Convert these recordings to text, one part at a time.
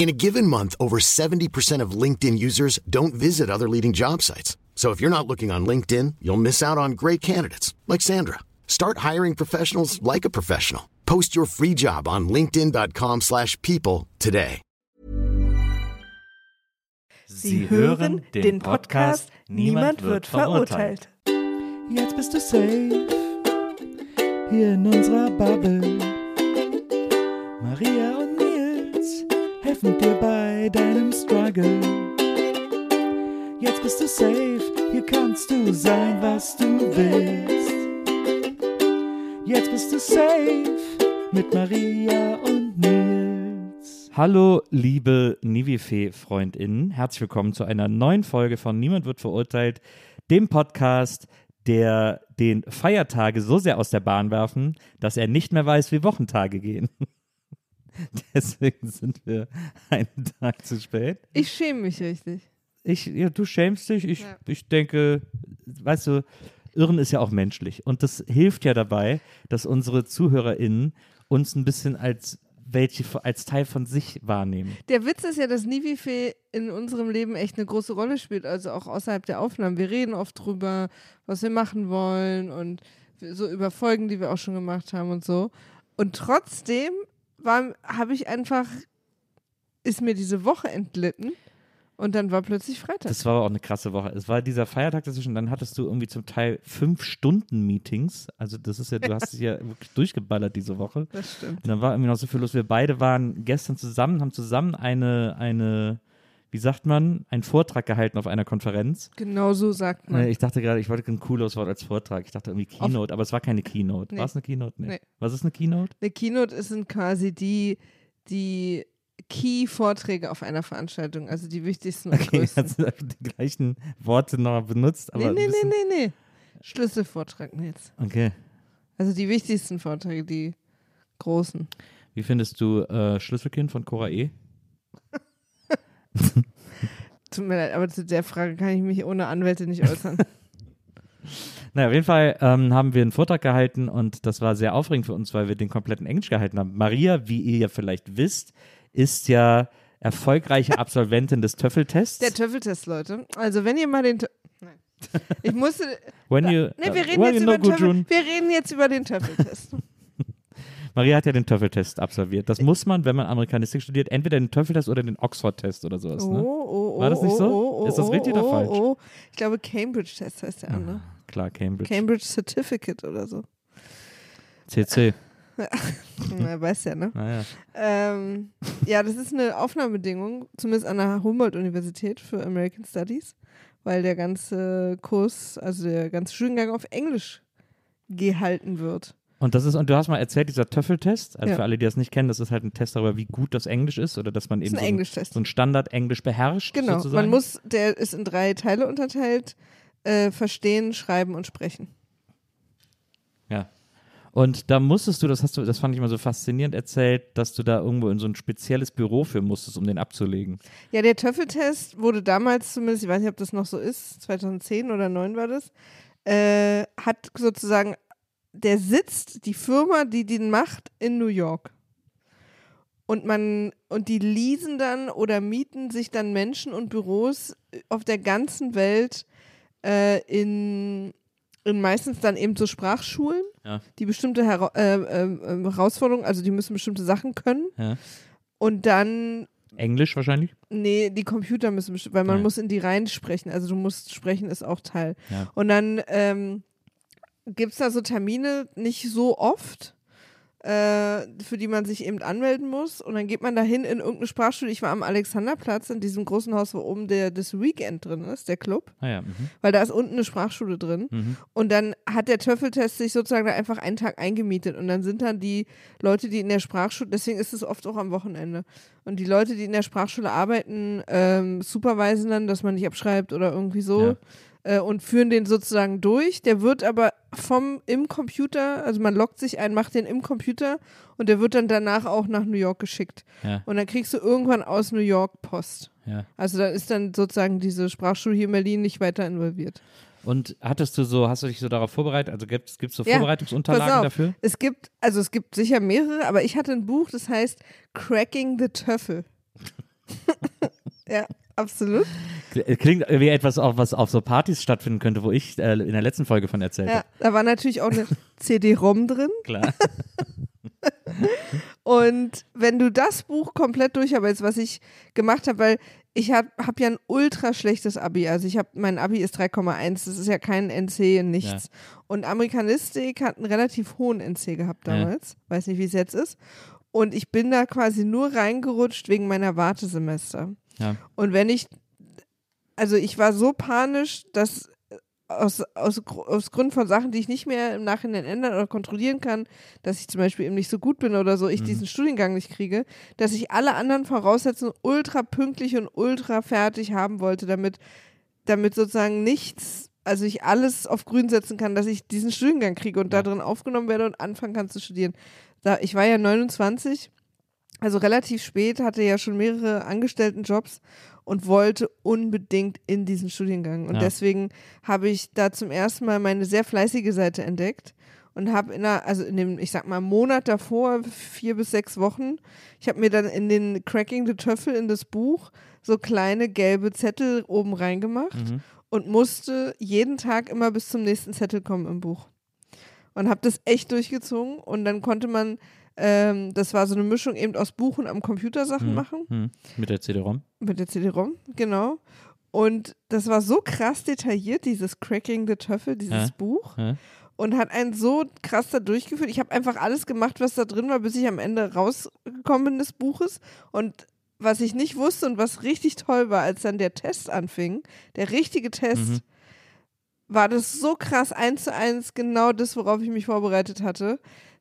In a given month, over 70% of LinkedIn users don't visit other leading job sites. So if you're not looking on LinkedIn, you'll miss out on great candidates like Sandra. Start hiring professionals like a professional. Post your free job on linkedin.com/people slash people today. Sie hören den Podcast Niemand wird verurteilt. Jetzt bist du safe hier in unserer Bubble. Maria und Nils helfen dir bei deinem Struggle. Jetzt bist du safe, hier kannst du sein, was du willst. Jetzt bist du safe mit Maria und Nils. Hallo, liebe Nivifee-FreundInnen. Herzlich willkommen zu einer neuen Folge von Niemand wird verurteilt, dem Podcast, der den Feiertage so sehr aus der Bahn werfen, dass er nicht mehr weiß, wie Wochentage gehen. Deswegen sind wir einen Tag zu spät. Ich schäme mich richtig. Ich, ja, du schämst dich. Ich, Ja. ich denke, weißt du, Irren ist ja auch menschlich. Und das hilft ja dabei, dass unsere ZuhörerInnen uns ein bisschen als welche als Teil von sich wahrnehmen. Der Witz ist ja, dass Nivifee in unserem Leben echt eine große Rolle spielt, also auch außerhalb der Aufnahmen. Wir reden oft drüber, was wir machen wollen und so über Folgen, die wir auch schon gemacht haben und so. Und trotzdem habe ich einfach, ist mir diese Woche entlitten und dann war plötzlich Freitag. Das war aber auch eine krasse Woche. Es war dieser Feiertag dazwischen, dann hattest du irgendwie zum Teil fünf Stunden Meetings. Also das ist ja, du hast dich ja wirklich durchgeballert diese Woche. Das stimmt. Und dann war irgendwie noch so viel los. Wir beide waren gestern zusammen, haben zusammen eine, eine, wie sagt man, einen Vortrag gehalten auf einer Konferenz. Genau so sagt man. Äh, Ich dachte gerade, ich wollte ein cooles Wort als Vortrag. Ich dachte irgendwie Keynote, aber es war keine Keynote. Nee. War es eine Keynote? Nee. Nee. Was ist eine Keynote? Eine Keynote sind quasi die, die Key-Vorträge auf einer Veranstaltung, also die wichtigsten und Okay, größten. hast du die gleichen Worte noch benutzt, aber nee, nee, nee, nee, nee. Schlüsselvortrag jetzt. Okay. Also die wichtigsten Vorträge, die großen. Wie findest du äh, Schlüsselkind von Cora E? Tut mir leid, aber zu der Frage kann ich mich ohne Anwälte nicht äußern. Naja, auf jeden Fall ähm, haben wir einen Vortrag gehalten und das war sehr aufregend für uns, weil wir den kompletten Englisch gehalten haben. Maria, wie ihr ja vielleicht wisst, ist ja erfolgreiche Absolventin des Töffeltests. Der Töffeltest, Leute. Also wenn ihr mal den Tö Nein. Ich musste. When you, Nee, wir reden, well, jetzt you know, über den Töffel, Gudrun. wir reden jetzt über den Töffeltest. Maria hat ja den Töffeltest absolviert. Das muss man, wenn man Amerikanistik studiert, entweder den Töffeltest oder den Oxford-Test oder sowas. Oh, Ne? oh, oh, War das nicht oh, so? Oh, oh, Ist das oh, richtig oh, oder falsch? Oh. Ich glaube, Cambridge-Test heißt der andere. Klar, Cambridge. Cambridge Certificate oder so. CC. Na, weiß ja, ne? Naja. Ähm, ja, das ist eine Aufnahmebedingung, zumindest an der Humboldt-Universität für American Studies, weil der ganze Kurs, also der ganze Studiengang auf Englisch gehalten wird. Und das ist, und du hast mal erzählt, dieser Töffeltest, also Ja. für alle, die das nicht kennen, das ist halt ein Test darüber, wie gut das Englisch ist oder dass man eben ein so ein, so ein Standard-Englisch beherrscht. Genau, sozusagen. man muss, der ist in drei Teile unterteilt, äh, verstehen, schreiben und sprechen. Ja. Und da musstest du, das hast du, das fand ich immer so faszinierend erzählt, dass du da irgendwo in so ein spezielles Büro für musstest, um den abzulegen. Ja, der Töffeltest wurde damals zumindest, ich weiß nicht, ob das noch so ist, 2010 oder 2009 war das, äh, hat sozusagen, der sitzt, die Firma, die den macht, in New York. Und man, und die leasen dann oder mieten sich dann Menschen und Büros auf der ganzen Welt äh, in, in meistens dann eben so Sprachschulen, Ja. die bestimmte Hera äh, äh, Herausforderungen, also die müssen bestimmte Sachen können. Ja. Und dann Englisch wahrscheinlich? Nee, die Computer müssen, weil man Ja. muss in die rein sprechen. Also du musst sprechen, ist auch Teil. Ja. Und dann ähm, gibt es da so Termine, nicht so oft, äh, für die man sich eben anmelden muss. Und dann geht man dahin in irgendeine Sprachschule. Ich war am Alexanderplatz in diesem großen Haus, wo oben der, das Weekend drin ist, der Club. Ah ja, mhm. Weil da ist unten eine Sprachschule drin. Mhm. Und dann hat der Töffeltest sich sozusagen da einfach einen Tag eingemietet. Und dann sind dann die Leute, die in der Sprachschule, deswegen ist es oft auch am Wochenende. Und die Leute, die in der Sprachschule arbeiten, ähm, supervisen dann, dass man nicht abschreibt oder irgendwie so. Ja. Äh, und führen den sozusagen durch. Der wird aber vom im Computer, also man loggt sich ein, macht den im Computer und der wird dann danach auch nach New York geschickt. Ja, Und dann kriegst du irgendwann aus New York Post. ja. Also da ist dann sozusagen diese Sprachschule hier in Berlin nicht weiter involviert. Und hattest du so, hast du dich so darauf vorbereitet? Also gibt es so Ja, Vorbereitungsunterlagen auf, dafür? Es gibt, also es gibt sicher mehrere, aber ich hatte ein Buch, das heißt Cracking the Töffel. ja, absolut. Klingt wie etwas, auch, was auf so Partys stattfinden könnte, wo ich äh, in der letzten Folge von erzählt Ja, habe. da war natürlich auch eine CD-ROM drin. Klar. Und wenn du das Buch komplett durcharbeitest, was ich gemacht habe, weil ich habe hab ja ein ultra schlechtes Abi. Also ich habe, mein Abi ist 3,1, das ist ja kein NC und nichts. Und Amerikanistik hat einen relativ hohen NC gehabt Ja. damals. Weiß nicht, wie es jetzt ist. Und ich bin da quasi nur reingerutscht wegen meiner Wartesemester. Ja. Und wenn ich, also ich war so panisch, dass aus, aus, Gr- aus Grund von Sachen, die ich nicht mehr im Nachhinein ändern oder kontrollieren kann, dass ich zum Beispiel eben nicht so gut bin oder so, ich diesen Studiengang nicht kriege, dass ich alle anderen Voraussetzungen ultra pünktlich und ultra fertig haben wollte, damit, damit sozusagen nichts, also ich alles auf grün setzen kann, dass ich diesen Studiengang kriege und da drin aufgenommen werde und anfangen kann zu studieren. Da, ich war ja 29, also relativ spät, hatte ja schon mehrere Angestelltenjobs und wollte unbedingt in diesen Studiengang. Und Ja. deswegen habe ich da zum ersten Mal meine sehr fleißige Seite entdeckt und habe in der, also in dem, ich sag mal, Monat davor, vier bis sechs Wochen, ich habe mir dann in den Cracking the Töffel in das Buch so kleine gelbe Zettel oben reingemacht Mhm. und musste jeden Tag immer bis zum nächsten Zettel kommen im Buch. Und habe das echt durchgezogen und dann konnte man, ähm, das war so eine Mischung eben aus Buch und am Computer Sachen Mhm. machen. Hm. Mit der CD-ROM. Mit der CD-ROM, genau. Und das war so krass detailliert, dieses Cracking the Töffel, dieses Ja. Buch. Ja. Und hat einen so krass da durchgeführt. Ich habe einfach alles gemacht, was da drin war, bis ich am Ende rausgekommen bin des Buches. Und was ich nicht wusste und was richtig toll war, als dann der Test anfing, der richtige Test, Mhm. war das so krass eins zu eins genau das, worauf ich mich vorbereitet hatte,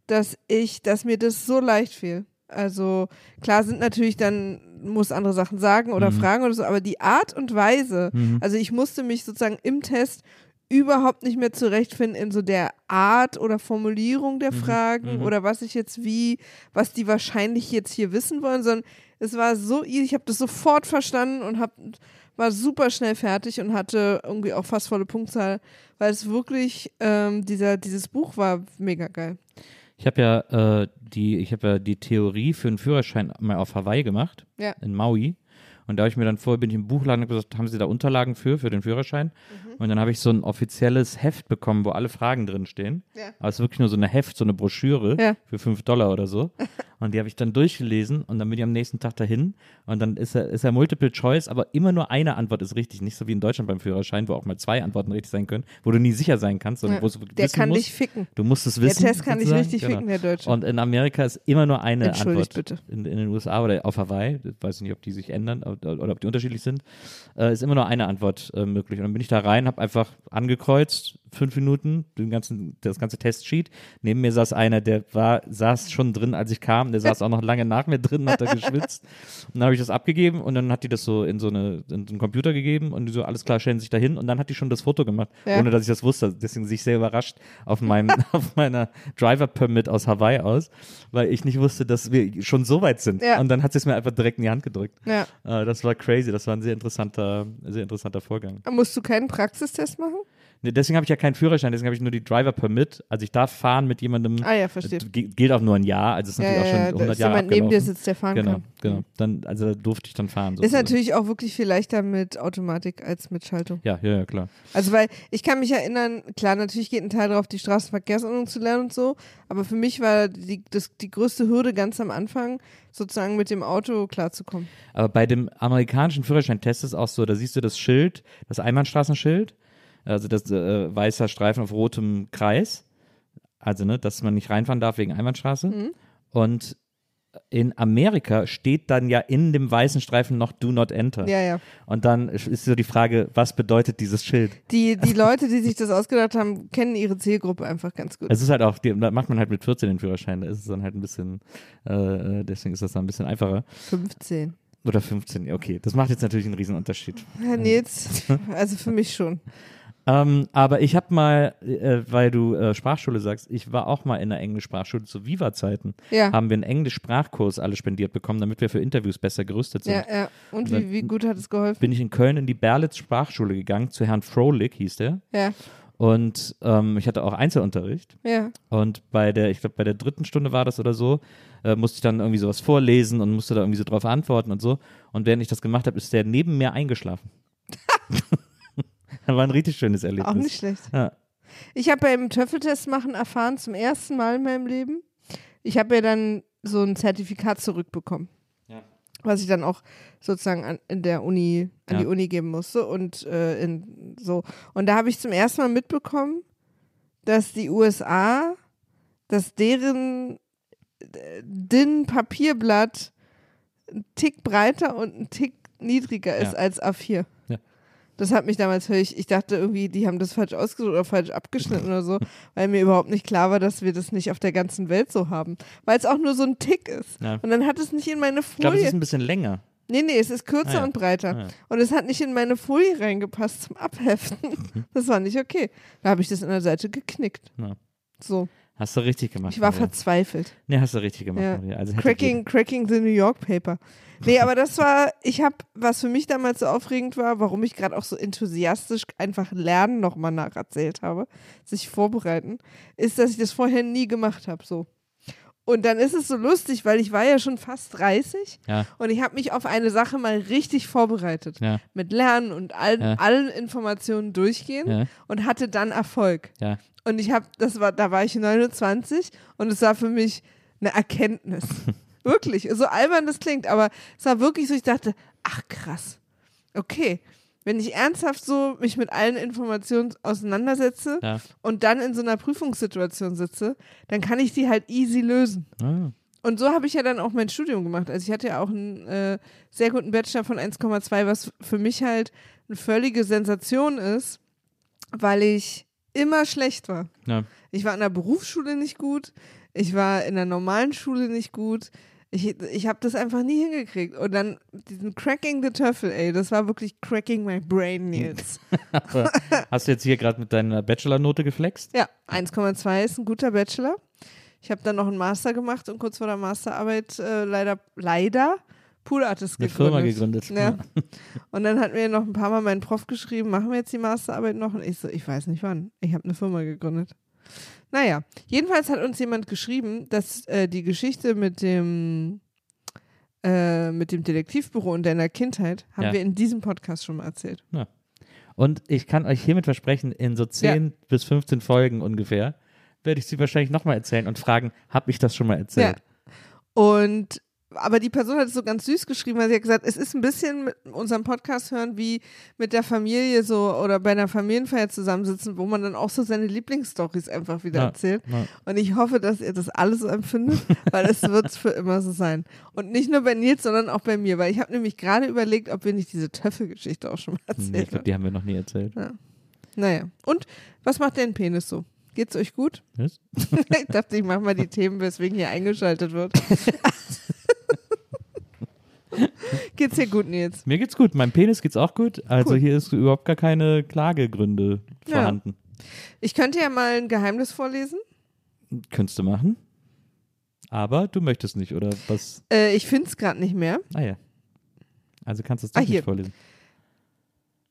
dass ich, dass mir das so leicht fiel. Also klar sind natürlich dann, muss andere Sachen sagen oder Mhm. fragen oder so, aber die Art und Weise, Mhm. also ich musste mich sozusagen im Test überhaupt nicht mehr zurechtfinden in so der Art oder Formulierung der Fragen Mhm. oder was ich jetzt wie, was die wahrscheinlich jetzt hier wissen wollen, sondern es war so easy, ich habe das sofort verstanden und hab, war super schnell fertig und hatte irgendwie auch fast volle Punktzahl, weil es wirklich, ähm, dieser, dieses Buch war mega geil. Ich habe ja äh, die, ich habe ja die Theorie für einen Führerschein mal auf Hawaii gemacht, Ja. in Maui. Und da habe ich mir dann vorher bin ich im Buchladen und gesagt, haben Sie da Unterlagen für, für den Führerschein? Mhm. Und dann habe ich so ein offizielles Heft bekommen, wo alle Fragen drin stehen. Ja. Aber es ist wirklich nur so eine Heft, so eine Broschüre Ja. für 5 Dollar oder so. Und die habe ich dann durchgelesen und dann bin ich am nächsten Tag dahin. Und dann ist er, ist er Multiple Choice, aber immer nur eine Antwort ist richtig. Nicht so wie in Deutschland beim Führerschein, wo auch mal zwei Antworten richtig sein können, wo du nie sicher sein kannst, sondern Ja. wo du Der wissen kann musst. dich ficken. Du musst es Der wissen. Test kann dich sozusagen. richtig Genau. ficken, der Deutsche. Und in Amerika ist immer nur eine Entschuldigt Antwort. bitte. In, in den USA oder auf Hawaii, ich weiß nicht, ob die sich ändern oder, oder ob die unterschiedlich sind, äh, ist immer nur eine Antwort äh, möglich. Und dann bin ich da rein, habe einfach angekreuzt, fünf Minuten, den ganzen, das ganze Testsheet. Neben mir saß einer, der war, saß schon drin, als ich kam, der saß auch noch lange nach mir drin, hat da geschwitzt. Und dann habe ich das abgegeben und dann hat die das so in so, eine, in so einen Computer gegeben und die so, alles klar, stellen sich dahin. Und dann hat die schon das Foto gemacht, Ja. ohne dass ich das wusste. Deswegen sich sehr überrascht auf meinem, auf meiner Driver Permit aus Hawaii aus, weil ich nicht wusste, dass wir schon so weit sind. Ja. Und dann hat sie es mir einfach direkt in die Hand gedrückt. Ja. Äh, das war crazy, das war ein sehr interessanter, sehr interessanter Vorgang. Musst du keinen Praxistest machen? Deswegen habe ich ja keinen Führerschein, deswegen habe ich nur die Driver Permit. Also ich darf fahren mit jemandem. Ah ja, verstehe. Äh, gilt auch nur ein Jahr, also es ist Ja, natürlich ja, auch ja, schon da 100 ist Jahre jemand neben dir sitzt, der fahren Genau, kann. genau. Dann, also da durfte ich dann fahren. Ist sozusagen. natürlich auch wirklich viel leichter mit Automatik als mit Schaltung. Ja, ja, ja, klar. Also weil ich kann mich erinnern, klar, natürlich geht ein Teil darauf, die Straßenverkehrsordnung zu lernen und so, aber für mich war die, das, die größte Hürde ganz am Anfang, sozusagen mit dem Auto klarzukommen. Aber bei dem amerikanischen Führerscheintest ist es auch so, da siehst du das Schild, das Einbahnstraßenschild, also das äh, weißer Streifen auf rotem Kreis. Also, ne, dass man nicht reinfahren darf wegen Einbahnstraße. Mhm. Und in Amerika steht dann ja in dem weißen Streifen noch Do Not Enter. Ja, ja. Und dann ist so die Frage, was bedeutet dieses Schild? Die, die Leute, die sich das ausgedacht haben, kennen ihre Zielgruppe einfach ganz gut. Es ist halt auch, da macht man halt mit 14 den Führerschein, da ist es dann halt ein bisschen, äh, deswegen ist das dann ein bisschen einfacher. 15. Oder 15, ja, okay. Das macht jetzt natürlich einen riesen Unterschied. Herr Nils, also für mich schon. Ähm, aber ich habe mal, äh, weil du äh, Sprachschule sagst, ich war auch mal in einer Englisch-Sprachschule zu Viva-Zeiten. Ja. Haben wir einen Englisch-Sprachkurs alle spendiert bekommen, damit wir für Interviews besser gerüstet sind. Ja, ja. Und Und wie, wie gut hat es geholfen? Bin ich in Köln in die Berlitz Sprachschule gegangen, zu Herrn Frohlich hieß der. Ja, Und ähm, ich hatte auch Einzelunterricht. ja. Und bei der, ich glaube, bei der dritten Stunde war das oder so, äh, musste ich dann irgendwie sowas vorlesen und musste da irgendwie so drauf antworten und so. Und während ich das gemacht habe, ist der neben mir eingeschlafen. das war ein richtig schönes Erlebnis. Auch nicht schlecht. Ja. Ich habe beim Töffeltest machen erfahren, zum ersten Mal in meinem Leben. Ich habe ja dann so ein Zertifikat zurückbekommen. Ja. Was ich dann auch sozusagen an, in der Uni, an Ja. die Uni geben musste. Und äh, in, so. Und da habe ich zum ersten Mal mitbekommen, dass die USA, dass deren äh, DIN Papierblatt ein Tick breiter und ein Tick niedriger ist Ja. als A4. Ja. Das hat mich damals völlig, ich dachte irgendwie, die haben das falsch ausgedrückt oder falsch abgeschnitten oder so, weil mir überhaupt nicht klar war, dass wir das nicht auf der ganzen Welt so haben. Weil es auch nur so ein Tick ist. Ja. Und dann hat es nicht in meine Ich glaube, es Folie. ist ein bisschen länger. Nee, nee, es ist kürzer Ah, ja. und breiter. Ah, ja. Und es hat nicht in meine Folie reingepasst zum Abheften. Das war nicht okay. Da habe ich das an der Seite geknickt. Ja. So. Hast du richtig gemacht. Ich war Maria. verzweifelt. Nee, hast du richtig gemacht. Ja. Maria. Also Cracking, cracking the New York Paper. Nee, aber das war, ich habe, was für mich damals so aufregend war, warum ich gerade auch so enthusiastisch einfach Lernen nochmal nacherzählt habe, sich vorbereiten, ist, dass ich das vorher nie gemacht habe, so. Und dann ist es so lustig, weil ich war ja schon fast 30 Ja. und ich habe mich auf eine Sache mal richtig vorbereitet. Ja. Mit Lernen und allen, Ja. allen Informationen durchgehen und hatte dann Erfolg. Und ich habe, das war, da war ich 29 und es war für mich eine Erkenntnis. wirklich, so albern das klingt, aber es war wirklich so, ich dachte, ach krass, okay, wenn ich ernsthaft so mich mit allen Informationen auseinandersetze Ja. und dann in so einer Prüfungssituation sitze, dann kann ich die halt easy lösen. Ah. Und so habe ich ja dann auch mein Studium gemacht. Also ich hatte ja auch einen äh, sehr guten Bachelor von 1,2, was für mich halt eine völlige Sensation ist, weil ich immer schlecht war. Ja. Ich war in der Berufsschule nicht gut, ich war in der normalen Schule nicht gut. Ich, ich habe das einfach nie hingekriegt. Und dann diesen Cracking the Töffel, ey, das war wirklich cracking my brain, Nils. Hast du jetzt hier gerade mit deiner Bachelor-Note geflext? Ja, 1,2 ist ein guter Bachelor. Ich habe dann noch einen Master gemacht und kurz vor der Masterarbeit äh, leider, leider Pool Artist Eine gegründet. Firma gegründet. Ja. Und dann hat mir noch ein paar Mal mein Prof geschrieben, machen wir jetzt die Masterarbeit noch? Und ich so, ich weiß nicht wann. Ich habe eine Firma gegründet. Naja, jedenfalls hat uns jemand geschrieben, dass äh, die Geschichte mit dem äh, mit dem Detektivbüro und deiner Kindheit haben Ja. wir in diesem Podcast schon mal erzählt. Und ich kann euch hiermit versprechen, in so 10 bis 15 Folgen ungefähr werde ich sie wahrscheinlich nochmal erzählen und fragen, habe ich das schon mal erzählt? Und aber die Person hat es so ganz süß geschrieben, weil sie hat gesagt, es ist ein bisschen mit unserem Podcast hören wie mit der Familie so oder bei einer Familienfeier zusammensitzen, wo man dann auch so seine Lieblingsstories einfach wieder Ja, erzählt. ja. Und ich hoffe, dass ihr das alles so empfindet, weil es wird für immer so sein. Und nicht nur bei Nils, sondern auch bei mir, weil ich habe nämlich gerade überlegt, ob wir nicht diese Töffelgeschichte auch schon mal Nee, ich erzählt glaube, die haben wir noch nie erzählt. Naja. Und was macht dein Penis so? Geht's euch gut? Was? ich dachte, ich mache mal die Themen, weswegen hier eingeschaltet wird. Geht's dir gut, Nils? Mir geht's gut, meinem Penis geht's auch gut. Also Cool. hier ist überhaupt gar keine Klagegründe Ja. vorhanden. Ich könnte ja mal ein Geheimnis vorlesen. Könntest du machen. Aber du möchtest nicht, oder was? Äh, ich finde es gerade nicht mehr. Ah ja. Also kannst du es Ah, doch hier. nicht vorlesen.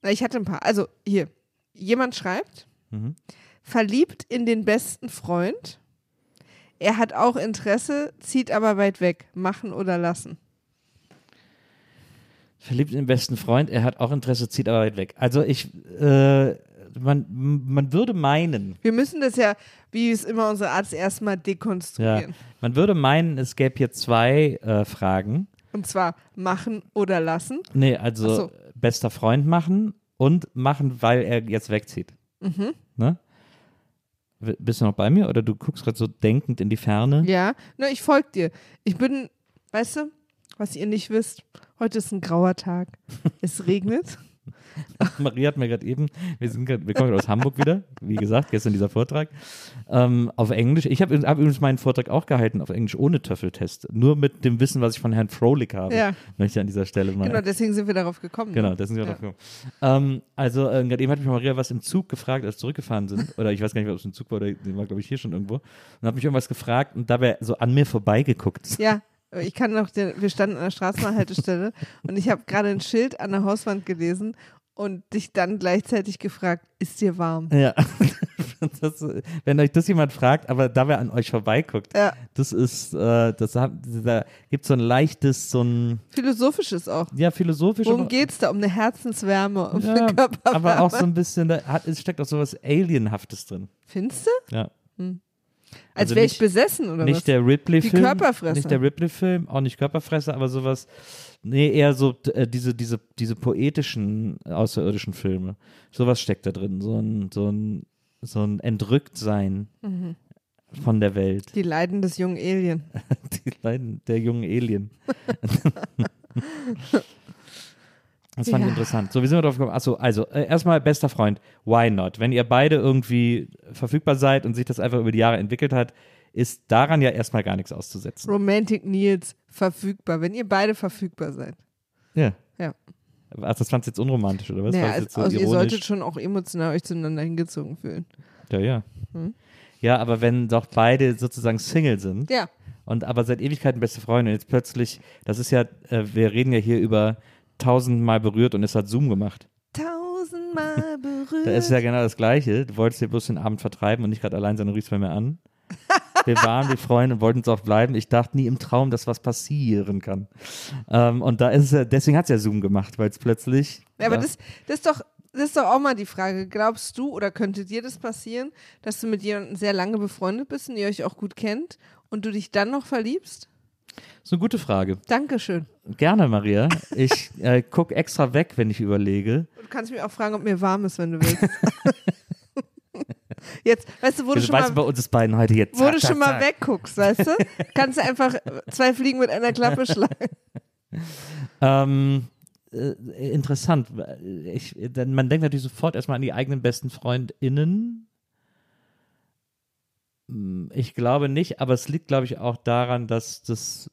Ich hatte ein paar. Also hier. Jemand schreibt, Mhm. verliebt in den besten Freund. Er hat auch Interesse, zieht aber weit weg. Machen oder lassen. Verliebt in den besten Freund, er hat auch Interesse, zieht aber weit weg. Also ich, äh, man, man würde meinen, Wir müssen das ja, wie es immer unsere Art ist, erstmal ja, dekonstruieren. man würde meinen, es gäbe hier zwei äh, Fragen. Und zwar machen oder lassen. Nee, also so. bester Freund machen und machen, weil er jetzt wegzieht. Mhm. Ne? Bist du noch bei mir oder du guckst gerade so denkend in die Ferne? Ja, na, ich folge dir. Ich bin, weißt du, was ihr nicht wisst, heute ist ein grauer Tag. Es regnet. Maria hat mir gerade eben, wir, sind grad, wir kommen aus Hamburg wieder, wie gesagt, gestern dieser Vortrag, ähm, auf Englisch. Ich habe hab übrigens meinen Vortrag auch gehalten auf Englisch ohne Töffeltest, nur mit dem Wissen, was ich von Herrn Frohlich habe. Ja. Möchte ich an dieser Stelle mal. Genau, deswegen sind wir darauf gekommen. Genau, ne? das sind wir Ja. drauf gekommen. Ähm, also, äh, gerade eben hat mich Maria was im Zug gefragt, als wir zurückgefahren sind. Oder ich weiß gar nicht, ob es im Zug war oder war, glaube ich, hier schon irgendwo. Und hat mich irgendwas gefragt und dabei so an mir vorbeigeguckt. Ja, ich kann noch, den, wir standen an der Straßenbahnhaltestelle und ich habe gerade ein Schild an der Hauswand gelesen und dich dann gleichzeitig gefragt, ist dir warm? Ja. Das, wenn euch das jemand fragt, aber dabei an euch vorbeiguckt, Ja. das ist, äh, das hat, da gibt so ein leichtes, so ein, Philosophisches auch. ja, philosophisch. Worum aber- geht's da? Um eine Herzenswärme, um Ja, eine Körperwärme. aber auch so ein bisschen, da hat, es steckt auch so was Alienhaftes drin. Findest du? Ja. Als Also wäre ich besessen oder nicht was? der Ripley-Film. Körperfresser. Nicht der Ripley-Film, auch nicht Körperfresser, aber sowas. Nee, eher so äh, diese, diese, diese poetischen außerirdischen Filme. Sowas steckt da drin. So ein, so ein, so ein Entrücktsein Mhm. von der Welt. Die Leiden des jungen Alien. Die Leiden der jungen Alien. Das fand ich Ja. interessant. So, wie sind wir drauf gekommen? Achso, also, äh, erstmal bester Freund, why not? Wenn ihr beide irgendwie verfügbar seid und sich das einfach über die Jahre entwickelt hat, ist daran ja erstmal gar nichts auszusetzen. Romantic Nils verfügbar, wenn ihr beide verfügbar seid. Ja. Ja. Ach, das fandst du jetzt unromantisch, oder was? Naja, also, so also ihr solltet schon auch emotional euch zueinander hingezogen fühlen. Ja, ja. Hm? Ja, aber wenn doch beide sozusagen Single sind Ja. und aber seit Ewigkeiten beste Freunde und jetzt plötzlich, das ist ja, äh, wir reden ja hier über tausendmal berührt und es hat Zoom gemacht. Tausendmal berührt. Da ist ja genau das Gleiche. Du wolltest dir bloß den Abend vertreiben und nicht gerade allein sein und riefst bei mir an. Wir waren, wir Freunde und wollten es auch bleiben. Ich dachte nie im Traum, dass was passieren kann. Ähm, und da ist es ja, deswegen hat es ja Zoom gemacht, weil es plötzlich. Ja, aber das, das, ist doch, das ist doch auch mal die Frage. Glaubst du oder könnte dir das passieren, dass du mit jemandem sehr lange befreundet bist und ihr euch auch gut kennt und du dich dann noch verliebst? Ist eine gute Frage. Dankeschön. Gerne, Maria. Ich äh, gucke extra weg, wenn ich überlege. Du kannst mich auch fragen, ob mir warm ist, wenn du willst. Jetzt, weißt du, wo du Du schon weißt mal, bei uns beiden heute jetzt. wo zack, du zack, schon mal zack. wegguckst, weißt du? Kannst du einfach zwei Fliegen mit einer Klappe schlagen. Ähm, äh, interessant. Ich, denn man denkt natürlich sofort erstmal an die eigenen besten FreundInnen. Hm, Ich glaube nicht, aber es liegt, glaube ich, auch daran, dass das,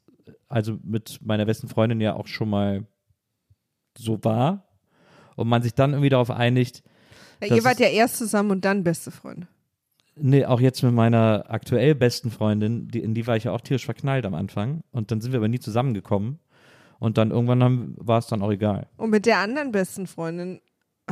also mit meiner besten Freundin ja auch schon mal so war. Und man sich dann irgendwie darauf einigt, Ja, ihr wart ja erst zusammen und dann beste Freunde. Nee, auch jetzt mit meiner aktuell besten Freundin, die, in die war ich ja auch tierisch verknallt am Anfang. Und dann sind wir aber nie zusammengekommen. Und dann irgendwann war es dann auch egal. Und mit der anderen besten Freundin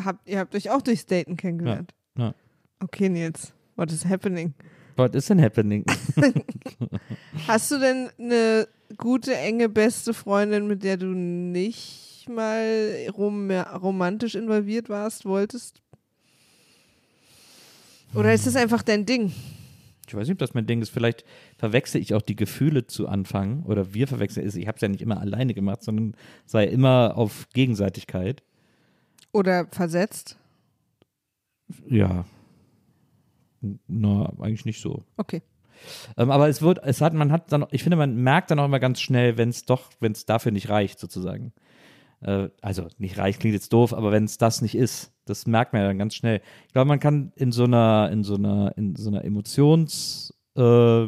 habt ihr habt euch auch durchs Daten kennengelernt. Ja, ja. Okay, Nils, what is happening? What is denn happening? Hast du denn eine gute, enge, beste Freundin, mit der du nicht mal rom romantisch involviert warst, wolltest? Oder ist das einfach dein Ding? Ich weiß nicht, ob das mein Ding ist. Vielleicht verwechsel ich auch die Gefühle zu Anfang. Oder wir verwechseln es. Ich habe es ja nicht immer alleine gemacht, sondern sei immer auf Gegenseitigkeit. Oder versetzt? Ja. Na, eigentlich nicht so. Okay. Ähm, aber es wird, es hat, man hat dann, ich finde, man merkt dann auch immer ganz schnell, wenn es doch, wenn es dafür nicht reicht, sozusagen. Äh, also nicht reicht klingt jetzt doof, aber wenn es das nicht ist, das merkt man ja dann ganz schnell. Ich glaube, man kann in so einer, in so einer, in so einer Emotions, äh,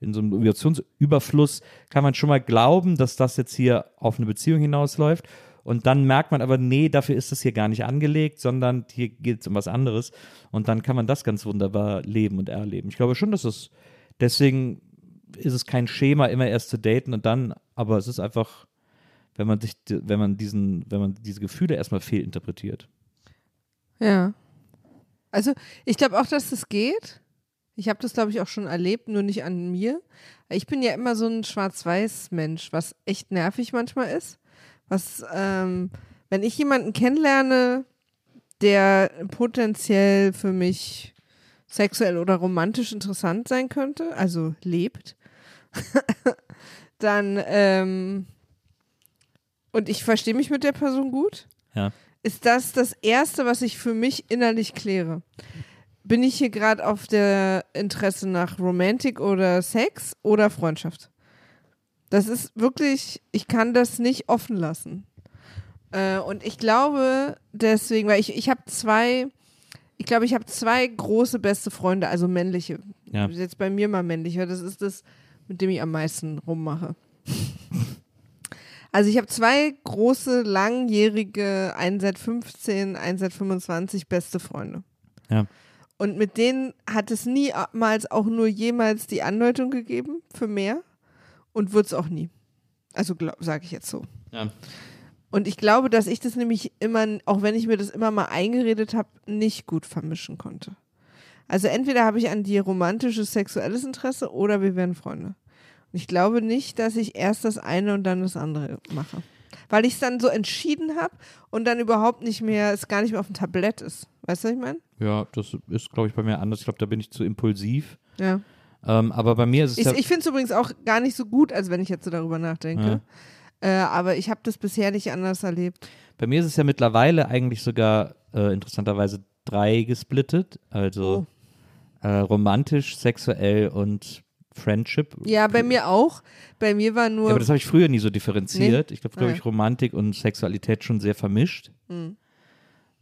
in so einem Emotionsüberfluss kann man schon mal glauben, dass das jetzt hier auf eine Beziehung hinausläuft. Und dann merkt man aber, nee, dafür ist das hier gar nicht angelegt, sondern hier geht es um was anderes. Und dann kann man das ganz wunderbar leben und erleben. Ich glaube schon, dass es, deswegen ist es kein Schema, immer erst zu daten und dann, aber es ist einfach, wenn man sich, wenn man diesen, wenn man diese Gefühle erstmal fehlinterpretiert. Ja. Also, ich glaube auch, dass das geht. Ich habe das, glaube ich, auch schon erlebt, nur nicht an mir. Ich bin ja immer so ein Schwarz-Weiß-Mensch, was echt nervig manchmal ist. Was, ähm, wenn ich jemanden kennenlerne, der potenziell für mich sexuell oder romantisch interessant sein könnte, also lebt, dann, ähm, und ich verstehe mich mit der Person gut, Ja. ist das das Erste, was ich für mich innerlich kläre. bin ich hier gerade auf der Interesse nach Romantik oder Sex oder Freundschaft? Das ist wirklich, ich kann das nicht offen lassen. Äh, und ich glaube deswegen, weil ich, ich habe zwei, ich glaube, ich habe zwei große beste Freunde, also männliche. Ja. Jetzt bei mir mal männliche. Das ist das, mit dem ich am meisten rummache. Also ich habe zwei große, langjährige, einen seit 15, einen seit 25 beste Freunde. Ja. Und mit denen hat es niemals auch nur jemals die Andeutung gegeben für mehr und wird es auch nie. Also sage ich jetzt so. Ja. Und ich glaube, dass ich das nämlich immer, auch wenn ich mir das immer mal eingeredet habe, nicht gut vermischen konnte. Also entweder habe ich an dir romantisches, sexuelles Interesse oder wir werden Freunde. Und ich glaube nicht, dass ich erst das eine und dann das andere mache. Weil ich es dann so entschieden habe und dann überhaupt nicht mehr, es gar nicht mehr auf dem Tablett ist. Weißt du, was ich meine? Ja, das ist, glaube ich, bei mir anders. Ich glaube, da bin ich zu impulsiv. Ja. Ähm, aber bei mir ist es Ich, ja, ich finde es übrigens auch gar nicht so gut, als wenn ich jetzt so darüber nachdenke. Äh, aber ich habe das bisher nicht anders erlebt. bei mir ist es ja mittlerweile eigentlich sogar äh, interessanterweise drei gesplittet. Also äh, romantisch, sexuell und Friendship. Ja, bei mir auch. Bei mir war nur. Ja, aber das habe ich früher nie so differenziert. Ich glaube, früher Ah, habe ich Romantik und Sexualität schon sehr vermischt. Hm.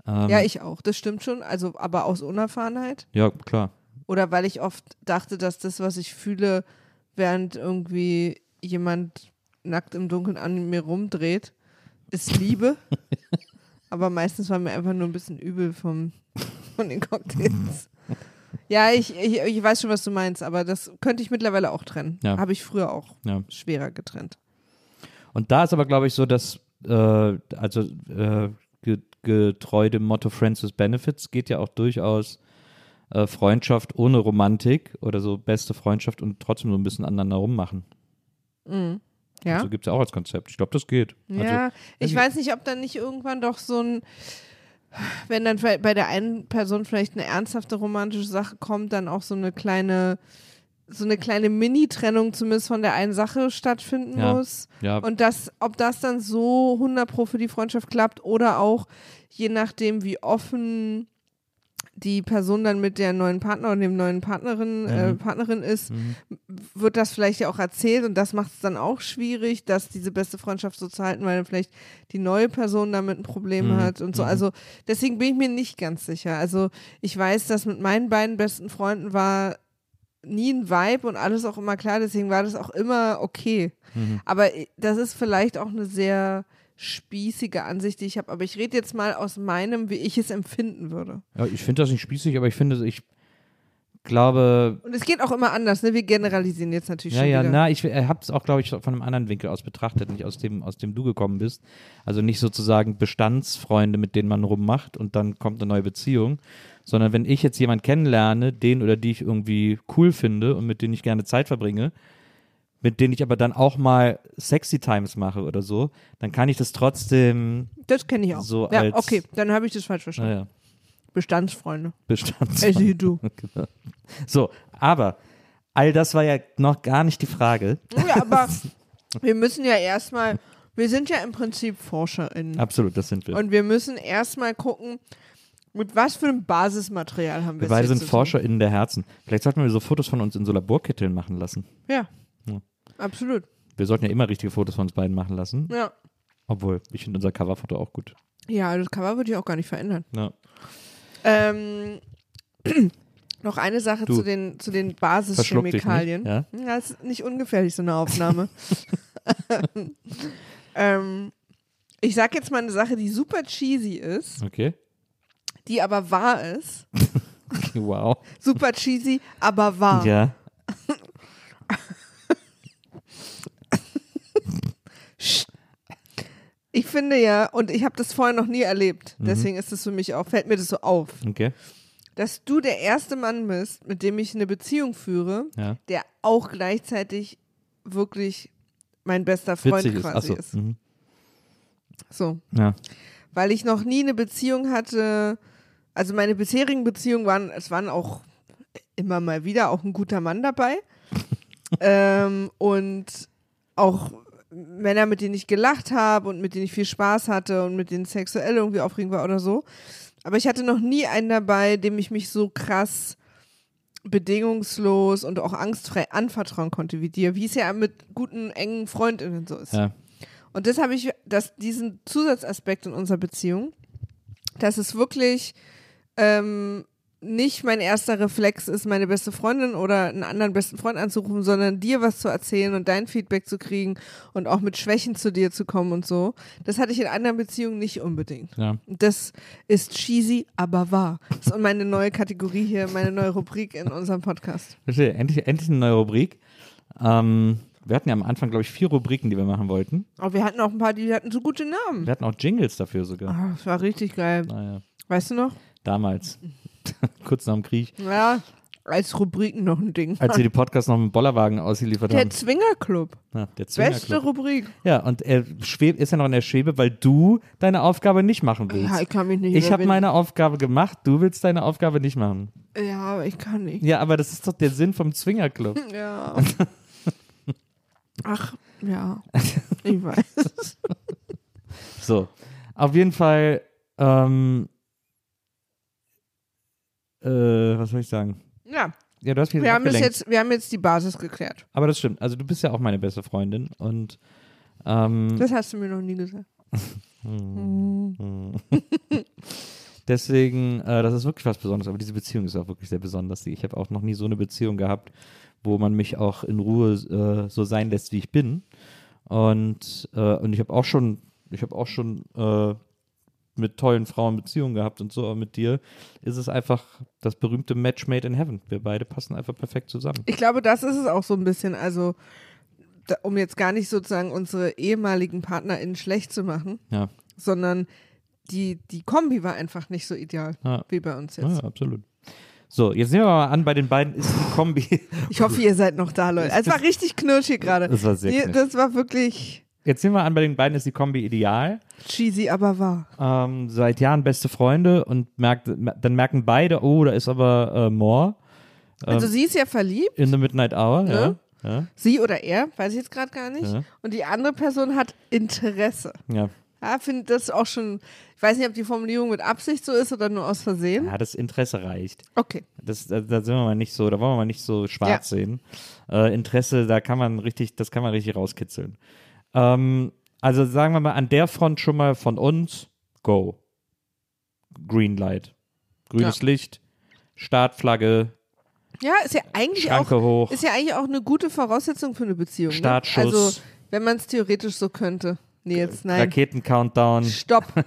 Ähm, ja, ich auch. Das stimmt schon. Also, aber aus Unerfahrenheit. Ja, klar. Oder weil ich oft dachte, dass das, was ich fühle, während irgendwie jemand nackt im Dunkeln an mir rumdreht, ist Liebe. aber meistens war mir einfach nur ein bisschen übel vom, von den Cocktails. Ja, ich, ich, ich weiß schon, was du meinst, aber das könnte ich mittlerweile auch trennen. Ja. Habe ich früher auch Ja. schwerer getrennt. Und da ist aber, glaube ich, so, dass, äh, also äh, ge getreu dem Motto Friends with Benefits geht ja auch durchaus äh, Freundschaft ohne Romantik oder so beste Freundschaft und trotzdem so ein bisschen aneinander rummachen. Mhm. Ja. Also gibt es ja auch als Konzept. Ich glaube, das geht. Ja, Also, ich weiß nicht, ob dann nicht irgendwann doch so ein, wenn dann bei der einen Person vielleicht eine ernsthafte romantische Sache kommt, dann auch so eine kleine, so eine kleine Mini-Trennung zumindest von der einen Sache stattfinden Ja. muss. ja, Und das, ob das dann so 100 pro für die Freundschaft klappt oder auch je nachdem, wie offen die Person dann mit der neuen Partner und dem neuen Partnerin, äh, Mhm. Partnerin ist, Mhm. wird das vielleicht ja auch erzählt und das macht es dann auch schwierig, dass diese beste Freundschaft so zu halten, weil dann vielleicht die neue Person damit ein Problem Mhm. hat und so. Mhm. Also deswegen bin ich mir nicht ganz sicher. Also ich weiß, dass mit meinen beiden besten Freunden war nie ein Vibe und alles auch immer klar, deswegen war das auch immer okay. Mhm. Aber i- das ist vielleicht auch eine sehr spießige Ansicht, die ich habe. Aber ich rede jetzt mal aus meinem, wie ich es empfinden würde. ja, ich finde das nicht spießig, aber ich finde, ich glaube, Und es geht auch immer anders, ne? Wir generalisieren jetzt natürlich Ja, schon ja, wieder. na, ich habe es auch, glaube ich, von einem anderen Winkel aus betrachtet, nicht aus dem, aus dem du gekommen bist. Also nicht sozusagen Bestandsfreunde, mit denen man rummacht und dann kommt eine neue Beziehung, sondern wenn ich jetzt jemanden kennenlerne, den oder die ich irgendwie cool finde und mit denen ich gerne Zeit verbringe, mit denen ich aber dann auch mal Sexy Times mache oder so, dann kann ich das trotzdem, Das kenne ich auch. So ja, als- okay, dann habe ich das falsch verstanden. naja, Bestandsfreunde. Bestandsfreunde. Also du. Genau. So, aber all das war ja noch gar nicht die Frage. Ja, aber wir müssen ja erstmal, wir sind ja im Prinzip ForscherInnen. Absolut, das sind wir. Und wir müssen erstmal gucken, mit was für einem Basismaterial haben wir Wir es beide hier sind. ForscherInnen der Herzen. Vielleicht sollten wir so Fotos von uns in so Laborkitteln machen lassen. Ja. Ja. Absolut. Wir sollten ja immer richtige Fotos von uns beiden machen lassen. Ja. Obwohl, ich finde unser Coverfoto auch gut. Ja, das Cover würde ich auch gar nicht verändern. Ja. Ähm, noch eine Sache Du. zu den, zu den Basischemikalien. nicht, ja? Das ist nicht ungefährlich, so eine Aufnahme. ähm, ich sag jetzt mal eine Sache, die super cheesy ist, Okay. die aber wahr ist. Wow. Super cheesy, aber wahr. Ja. Ich finde ja, und ich habe das vorher noch nie erlebt, Mhm. deswegen ist es für mich auch, fällt mir das so auf, Okay. dass du der erste Mann bist, mit dem ich eine Beziehung führe, Ja. der auch gleichzeitig wirklich mein bester Freund Witzig ist. quasi Achso. ist. Mhm. So. Ja. Weil ich noch nie eine Beziehung hatte, also meine bisherigen Beziehungen waren, es waren auch immer mal wieder auch ein guter Mann dabei. ähm, und auch Männer, mit denen ich gelacht habe und mit denen ich viel Spaß hatte und mit denen sexuell irgendwie aufregend war oder so. Aber ich hatte noch nie einen dabei, dem ich mich so krass bedingungslos und auch angstfrei anvertrauen konnte wie dir, wie es ja mit guten, engen Freundinnen so ist. Ja. Und das habe ich, das, diesen Zusatzaspekt in unserer Beziehung, dass es wirklich ähm, nicht mein erster Reflex ist, meine beste Freundin oder einen anderen besten Freund anzurufen, sondern dir was zu erzählen und dein Feedback zu kriegen und auch mit Schwächen zu dir zu kommen und so. Das hatte ich in anderen Beziehungen nicht unbedingt. Ja. Das ist cheesy, aber wahr. Das ist meine neue Kategorie hier, meine neue Rubrik in unserem Podcast. Verstehe. Endlich, endlich eine neue Rubrik. Ähm, wir hatten ja am Anfang, glaube ich, vier Rubriken, die wir machen wollten. Aber wir hatten auch ein paar, die hatten so gute Namen. Wir hatten auch Jingles dafür sogar. Ah, das war richtig geil. Naja, Weißt du noch? damals. Kurz nach dem Krieg. Ja, als Rubriken noch ein Ding. Als wir die Podcasts noch mit dem Bollerwagen ausgeliefert Der haben. Zwingerclub. Ja, der Beste Zwingerclub. Rubrik. Ja, und er schweb, ist ja noch in der Schwebe, weil du deine Aufgabe nicht machen willst. Ja, ich kann mich nicht ich habe meine Aufgabe gemacht, du willst deine Aufgabe nicht machen. Ja, aber ich kann nicht. Ja, aber das ist doch der Sinn vom Zwingerclub. Ja. Ach, ja. Ich weiß. So, auf jeden Fall, ähm, äh, was soll ich sagen? Ja, Ja, du hast mich wir haben, das jetzt, wir haben jetzt die Basis geklärt. Aber das stimmt. Also du bist ja auch meine beste Freundin und ähm, Das hast du mir noch nie gesagt. deswegen, äh, das ist wirklich was Besonderes. Aber diese Beziehung ist auch wirklich sehr besonders. Ich habe auch noch nie so eine Beziehung gehabt, wo man mich auch in Ruhe äh, so sein lässt, wie ich bin. Und, äh, und ich habe auch schon, ich habe auch schon äh, mit tollen Frauen Beziehungen gehabt und so, aber mit dir ist es einfach das berühmte Match made in heaven. Wir beide passen einfach perfekt zusammen. Ich glaube, das ist es auch so ein bisschen. Also, da, um jetzt gar nicht sozusagen unsere ehemaligen PartnerInnen schlecht zu machen, Ja, sondern die, die Kombi war einfach nicht so ideal Ja. wie bei uns jetzt. ja absolut. So, jetzt nehmen wir mal an, bei den beiden ist die Kombi. Ich hoffe, ihr seid noch da, Leute. Es war richtig knirschig gerade. Das war sehr knirschig. Das war wirklich Jetzt nehmen wir an, bei den beiden ist die Kombi ideal. cheesy, aber wahr. ähm, seit Jahren beste Freunde und merkt, dann merken beide, oh, da ist aber äh, more Also sie ist ja verliebt, in the Midnight Hour. Ne? Ja, ja, sie oder er, weiß ich jetzt gerade gar nicht. Ja. Und die andere Person hat Interesse. ja. Ja, finde das auch schon, ich weiß nicht, ob die Formulierung mit Absicht so ist oder nur aus Versehen. ja, das Interesse reicht. Okay. Das, da, da sind wir mal nicht so, da wollen wir mal nicht so schwarz sehen. Äh, Interesse, da kann man richtig, das kann man richtig rauskitzeln. Ähm, also sagen wir mal, an der Front schon mal von uns, go. Green Light. Grünes Licht, Startflagge, Ja, ist ja eigentlich Schranke auch, hoch. ist ja eigentlich auch eine gute Voraussetzung für eine Beziehung. Ne? Startschuss. Also, wenn man es theoretisch so könnte. Nee, jetzt nein. Raketen-Countdown. Stopp.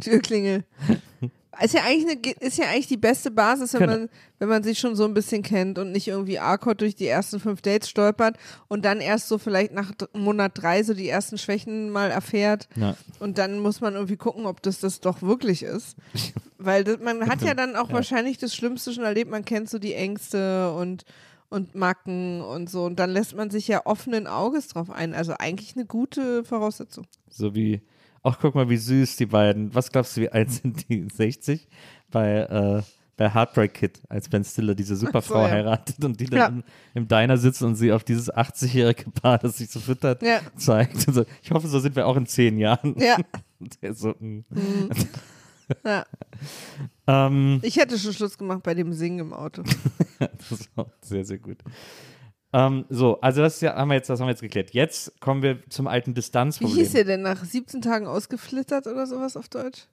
Türklingel. Ist ja, eigentlich eine, ist ja eigentlich die beste Basis, wenn Genau. man, wenn man sich schon so ein bisschen kennt und nicht irgendwie Arkot durch die ersten fünf Dates stolpert und dann erst so vielleicht nach Monat drei so die ersten Schwächen mal erfährt Ja. und dann muss man irgendwie gucken, ob das das doch wirklich ist. Weil das, man hat ja dann auch Ja. wahrscheinlich das Schlimmste schon erlebt, man kennt so die Ängste und und Macken und so und dann lässt man sich ja offenen Auges drauf ein. Also eigentlich eine gute Voraussetzung. So wie, ach guck mal, wie süß die beiden. Was glaubst du, wie alt sind die? 60? Bei, äh, bei Heartbreak Kid, als Ben Stiller diese Superfrau so, ja. heiratet und die dann Ja. im, im Diner sitzt und sie auf dieses 80-jährige Paar, das sich so füttert, Ja. zeigt. Und so, ich hoffe, so sind wir auch in zehn Jahren. Ja. So, mm. Ja. ähm, Ich hätte schon Schluss gemacht bei dem Singen im Auto. das auch sehr, sehr gut. Ähm, so, also das ja, haben wir jetzt, das haben wir jetzt geklärt. Jetzt kommen wir zum alten Wie Distanzproblem. hieß der denn nach 17 Tagen ausgeflittert oder sowas auf Deutsch?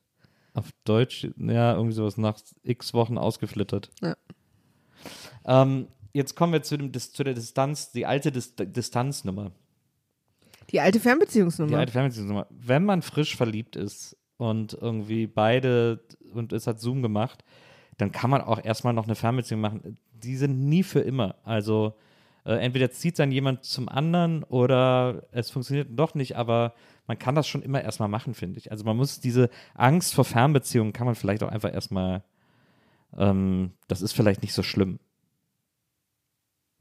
Auf Deutsch, ja, irgendwie sowas nach x Wochen ausgeflittert. Ja. Ähm, jetzt kommen wir zu, dem, zu der Distanz, die alte Dis Distanznummer. Die alte Die Fernbeziehungsnummer. alte Fernbeziehungsnummer. Wenn man frisch verliebt ist und irgendwie beide und es hat Zoom gemacht, dann kann man auch erstmal noch eine Fernbeziehung machen. Die sind nie für immer. Also äh, entweder zieht dann jemand zum anderen oder es funktioniert doch nicht, aber man kann das schon immer erstmal machen, finde ich. Also man muss diese Angst vor Fernbeziehungen kann man vielleicht auch einfach erstmal, ähm, das ist vielleicht nicht so schlimm.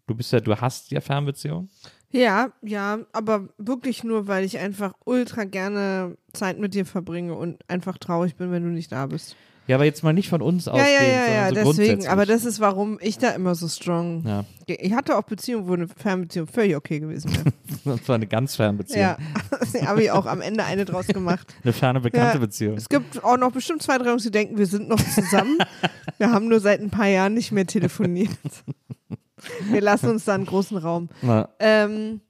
Du bist ja, du hast ja Fernbeziehungen. ja, ja, aber wirklich nur, weil ich einfach ultra gerne Zeit mit dir verbringe und einfach traurig bin, wenn du nicht da bist. Ja, aber jetzt mal nicht von uns Ja, ausgehen, ja, ja, ja, sondern so deswegen. Aber das ist, warum ich da immer so strong. ja, Ich hatte auch Beziehungen, wo eine Fernbeziehung völlig okay gewesen wäre. das war eine ganz ferne Beziehung. ja, habe ich auch am Ende eine draus gemacht. Eine ferne, bekannte Ja. Beziehung. Es gibt auch noch bestimmt zwei, drei die denken, wir sind noch zusammen. wir haben nur seit ein paar Jahren nicht mehr telefoniert. wir lassen uns da einen großen Raum. Ähm,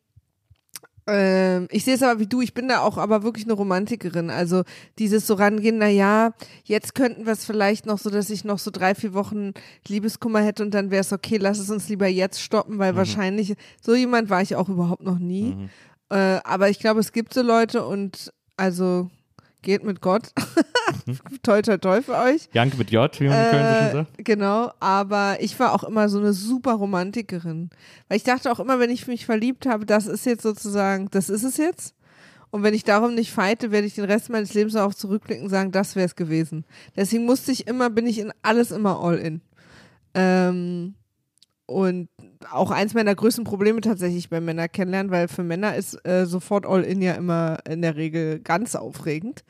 ähm, ich sehe es aber wie du, ich bin da auch aber wirklich eine Romantikerin. Also dieses so rangehen, na ja, jetzt könnten wir es vielleicht noch so, dass ich noch so drei, vier Wochen Liebeskummer hätte und dann wäre es okay, lass es uns lieber jetzt stoppen, weil wahrscheinlich, so jemand war ich auch überhaupt noch nie. Mhm. Äh, aber ich glaube, es gibt so Leute und also geht mit Gott. toi, toi, toi für euch. Janke mit J, wie man in Köln so schön Äh, sagt. genau, aber ich war auch immer so eine super Romantikerin. Weil ich dachte auch immer, wenn ich mich verliebt habe, das ist jetzt sozusagen, das ist es jetzt. Und wenn ich darum nicht feite, werde ich den Rest meines Lebens darauf zurückblicken und sagen, das wäre es gewesen. Deswegen musste ich immer, bin ich in alles immer all in. Ähm, und auch eins meiner größten Probleme tatsächlich bei Männern kennenlernen, weil für Männer ist äh, sofort all in ja immer in der Regel ganz aufregend.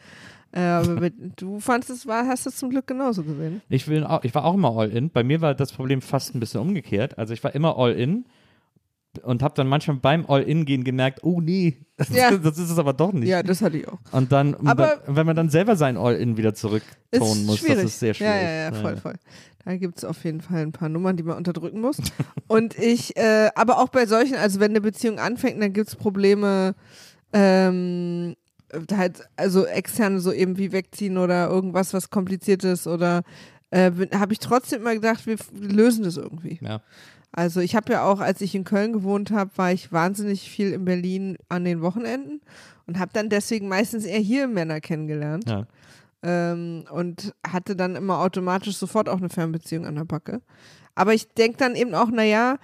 Äh, aber du fandest es war, hast es zum Glück genauso gesehen. Ich, will ich war auch immer all in. Bei mir war das Problem fast ein bisschen umgekehrt. Also ich war immer all in und habe dann manchmal beim all in gehen gemerkt, oh nee, das, Ja. das ist es aber doch nicht. Ja, das hatte ich auch. Und dann, Aber- wenn man dann selber sein all in wieder zurücktonen muss, das ist sehr schwierig. Ja, ja, ja, voll, voll. Da gibt es auf jeden Fall ein paar Nummern, die man unterdrücken muss. Und ich, äh, aber auch bei solchen, also wenn eine Beziehung anfängt, dann gibt es Probleme, ähm, halt, also externe so eben wie wegziehen oder irgendwas, was kompliziert ist oder äh, habe ich trotzdem immer gedacht, wir lösen das irgendwie. Ja. Also ich habe ja auch, als ich in Köln gewohnt habe, war ich wahnsinnig viel in Berlin an den Wochenenden und habe dann deswegen meistens eher hier Männer kennengelernt Ja. Ähm, und hatte dann immer automatisch sofort auch eine Fernbeziehung an der Backe. Aber ich denke dann eben auch, naja,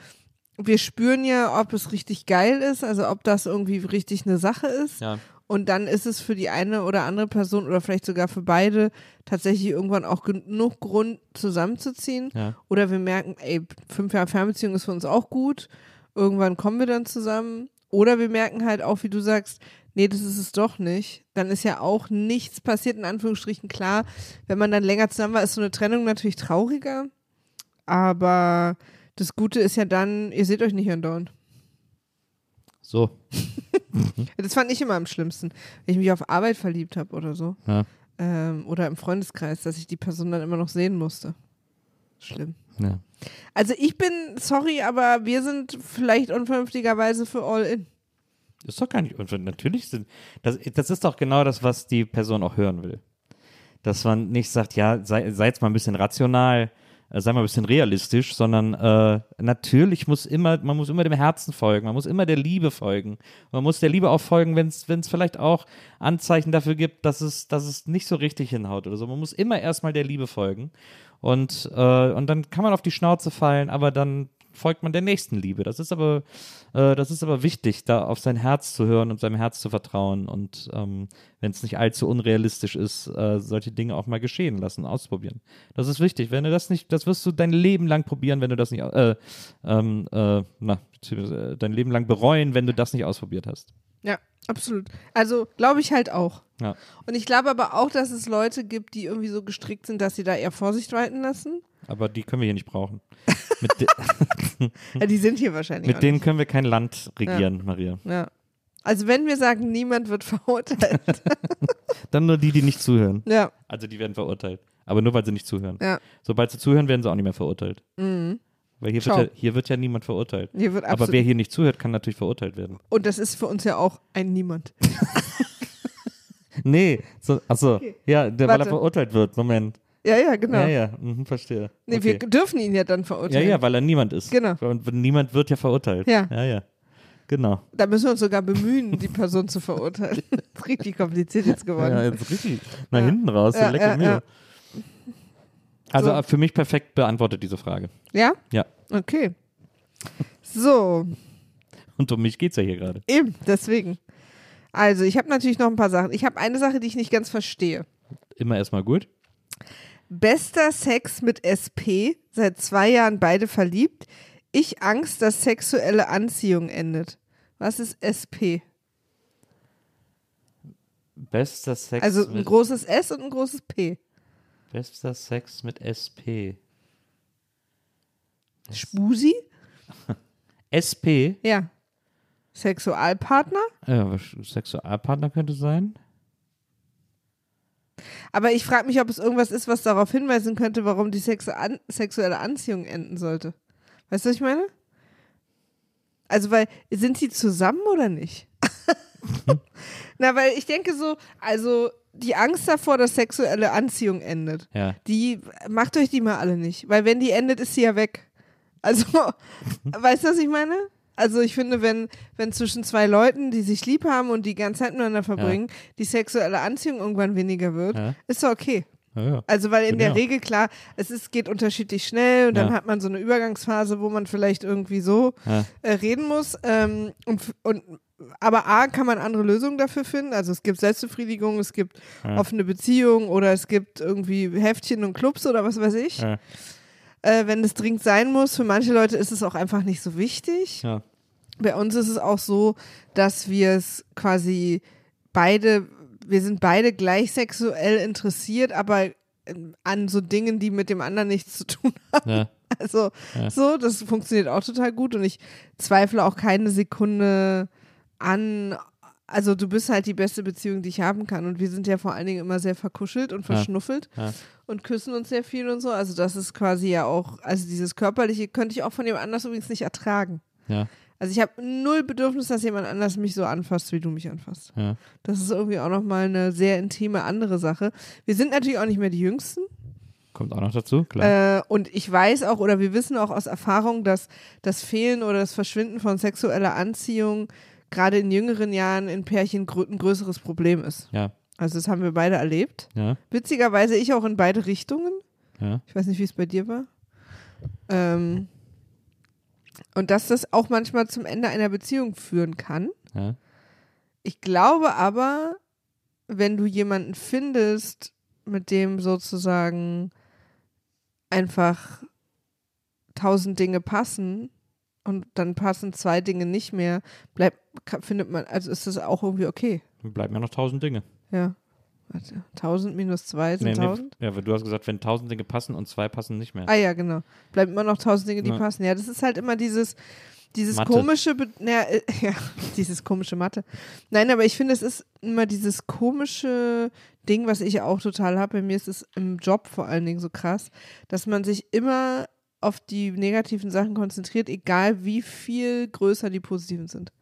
wir spüren ja, ob es richtig geil ist, also ob das irgendwie richtig eine Sache ist. Ja. Und dann ist es für die eine oder andere Person oder vielleicht sogar für beide tatsächlich irgendwann auch genug Grund zusammenzuziehen. Ja. Oder wir merken, ey, fünf Jahre Fernbeziehung ist für uns auch gut. Irgendwann kommen wir dann zusammen. Oder wir merken halt auch, wie du sagst, nee, das ist es doch nicht. Dann ist ja auch nichts passiert, in Anführungsstrichen. Klar, wenn man dann länger zusammen war, ist so eine Trennung natürlich trauriger. Aber das Gute ist ja dann, ihr seht euch nicht andauernd. So. Das fand ich immer am schlimmsten, wenn ich mich auf Arbeit verliebt habe oder so. Ja. Ähm, oder im Freundeskreis, dass ich die Person dann immer noch sehen musste. Schlimm. Ja. Also ich bin, sorry, aber wir sind vielleicht unvernünftigerweise für All In. Ist doch gar nicht unverständlich. Natürlich sind. Das, das ist doch genau das, was die Person auch hören will. Dass man nicht sagt, ja, sei, sei jetzt mal ein bisschen rational, äh, sei mal ein bisschen realistisch, sondern äh, natürlich muss immer, man muss immer dem Herzen folgen, man muss immer der Liebe folgen. Man muss der Liebe auch folgen, wenn es vielleicht auch Anzeichen dafür gibt, dass es, dass es nicht so richtig hinhaut oder so. Man muss immer erstmal der Liebe folgen. Und, äh, und dann kann man auf die Schnauze fallen, aber dann folgt man der nächsten Liebe. Das ist aber, äh, das ist aber wichtig, da auf sein Herz zu hören und seinem Herz zu vertrauen. Und ähm, wenn es nicht allzu unrealistisch ist, äh, solche Dinge auch mal geschehen lassen, ausprobieren. Das ist wichtig. Wenn du das nicht, das wirst du dein Leben lang probieren, wenn du das nicht, äh, ähm, äh, na, beziehungsweise dein Leben lang bereuen, wenn du das nicht ausprobiert hast. Ja, absolut. Also glaube ich halt auch. Ja. Und ich glaube aber auch, dass es Leute gibt, die irgendwie so gestrickt sind, dass sie da eher Vorsicht walten lassen. Aber die können wir hier nicht brauchen. Ja, die sind hier wahrscheinlich. mit denen nicht. können wir kein Land regieren, Maria. Ja. Also wenn wir sagen, niemand wird verurteilt. Dann nur die, die nicht zuhören. ja, Also die werden verurteilt. Aber nur, weil sie nicht zuhören. ja. Sobald sie zuhören, werden sie auch nicht mehr verurteilt. Mhm. Weil hier Schau. wird, ja, hier wird ja niemand verurteilt. Aber wer hier nicht zuhört, kann natürlich verurteilt werden. Und das ist für uns ja auch ein Niemand. Nee, so, achso, ja, der, weil er verurteilt wird. Moment. Ja, ja, genau. Ja, ja, mhm, verstehe. Nee, okay. wir dürfen ihn ja dann ja, verurteilen. ja, weil er niemand ist. Genau. Und niemand wird ja verurteilt. Ja. Ja, ja. Genau. Da müssen wir uns sogar bemühen, die Person zu verurteilen. Richtig kompliziert jetzt geworden. Ja, jetzt richtig nach Ja. hinten raus. Ja, lecker ja, Mühe. Also So. für mich perfekt beantwortet diese Frage. Ja? Ja. Okay. So, Und um mich geht's ja hier gerade. eben, deswegen. Also, ich habe natürlich noch ein paar Sachen. Ich habe eine Sache, die ich nicht ganz verstehe. Immer erstmal gut. Bester Sex mit SP, seit zwei Jahren beide verliebt. Ich Angst, dass sexuelle Anziehung endet. Was ist SP? Bester Sex Also ein großes S und ein großes P. Bester Sex mit SP. Spusi? SP? Ja. Sexualpartner? Ja, Sexualpartner könnte sein. Aber ich frage mich, ob es irgendwas ist, was darauf hinweisen könnte, warum die Sexu an sexuelle Anziehung enden sollte. Weißt du, was ich meine? Also, weil, sind sie zusammen oder nicht? Na, weil ich denke so, also die Angst davor, dass sexuelle Anziehung endet, Ja. die macht euch die mal alle nicht. Weil wenn die endet, ist sie ja weg. Also, weißt du, was ich meine? Also ich finde, wenn, wenn zwischen zwei Leuten, die sich lieb haben und die ganze Zeit miteinander verbringen, die sexuelle Anziehung irgendwann weniger wird, Ja. ist doch okay. Ja, ja. Also weil in Bin der ja. Regel, klar, es ist, geht unterschiedlich schnell und dann Ja. hat man so eine Übergangsphase, wo man vielleicht irgendwie so Ja. äh, reden muss. Ähm, und, und, aber A, kann man andere Lösungen dafür finden. Also es gibt Selbstbefriedigung, es gibt Ja. offene Beziehungen oder es gibt irgendwie Heftchen und Clubs oder was weiß ich. Ja. Äh, wenn es dringend sein muss. Für manche Leute ist es auch einfach nicht so wichtig. Ja. Bei uns ist es auch so, dass wir es quasi beide, wir sind beide gleich sexuell interessiert, aber ähm, an so Dingen, die mit dem anderen nichts zu tun haben. Also Ja. so, das funktioniert auch total gut und ich zweifle auch keine Sekunde an. Also du bist halt die beste Beziehung, die ich haben kann und wir sind ja vor allen Dingen immer sehr verkuschelt und Ja. verschnuffelt Ja. und küssen uns sehr viel und so. Also das ist quasi ja auch, also dieses körperliche könnte ich auch von jemand anders übrigens nicht ertragen. Ja. Also ich habe null Bedürfnis, dass jemand anders mich so anfasst, wie du mich anfasst. Ja. Das ist irgendwie auch nochmal eine sehr intime andere Sache. Wir sind natürlich auch nicht mehr die Jüngsten. Kommt auch noch dazu, klar. Äh, und ich weiß auch oder wir wissen auch aus Erfahrung, dass das Fehlen oder das Verschwinden von sexueller Anziehung gerade in jüngeren Jahren in Pärchen grö ein größeres Problem ist. ja. Also das haben wir beide erlebt. Ja. Witzigerweise ich auch in beide Richtungen. Ja. Ich weiß nicht, wie es bei dir war. Ähm, und dass das auch manchmal zum Ende einer Beziehung führen kann. Ja. Ich glaube aber, wenn du jemanden findest, mit dem sozusagen einfach tausend Dinge passen und dann passen zwei Dinge nicht mehr, bleibt, findet man, also ist das auch irgendwie okay. Bleiben ja noch tausend Dinge. Ja. Warte, 1000 minus 2 sind Nee, nee, 1000? ja, weil du hast gesagt, wenn tausend Dinge passen und zwei passen nicht mehr. Ah ja, genau. Bleiben immer noch tausend Dinge, die Ja. passen. Ja, das ist halt immer dieses, dieses Mathe. komische, Be ja, äh, ja, dieses komische Mathe. Nein, aber ich finde, es ist immer dieses komische Ding, was ich auch total habe. Bei mir ist es im Job vor allen Dingen so krass, dass man sich immer auf die negativen Sachen konzentriert, egal wie viel größer die positiven sind.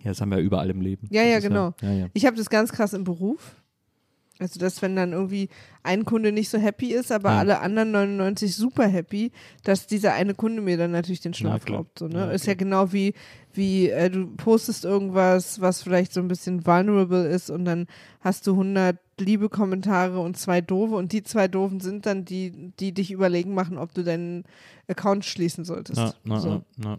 Ja, das haben wir überall im Leben. Ja, ja, genau. Ja, ja. Ich habe das ganz krass im Beruf. Also, dass wenn dann irgendwie ein Kunde nicht so happy ist, aber Ja. alle anderen 99 super happy, dass dieser eine Kunde mir dann natürlich den Schlaf klar. raubt. So, ne? Ja, Ist ja genau wie, wie äh, du postest irgendwas, was vielleicht so ein bisschen vulnerable ist und dann hast du 100 liebe Kommentare und zwei doofe und die zwei doofen sind dann die, die dich überlegen machen, ob du deinen Account schließen solltest. Ja, na, so. na, na.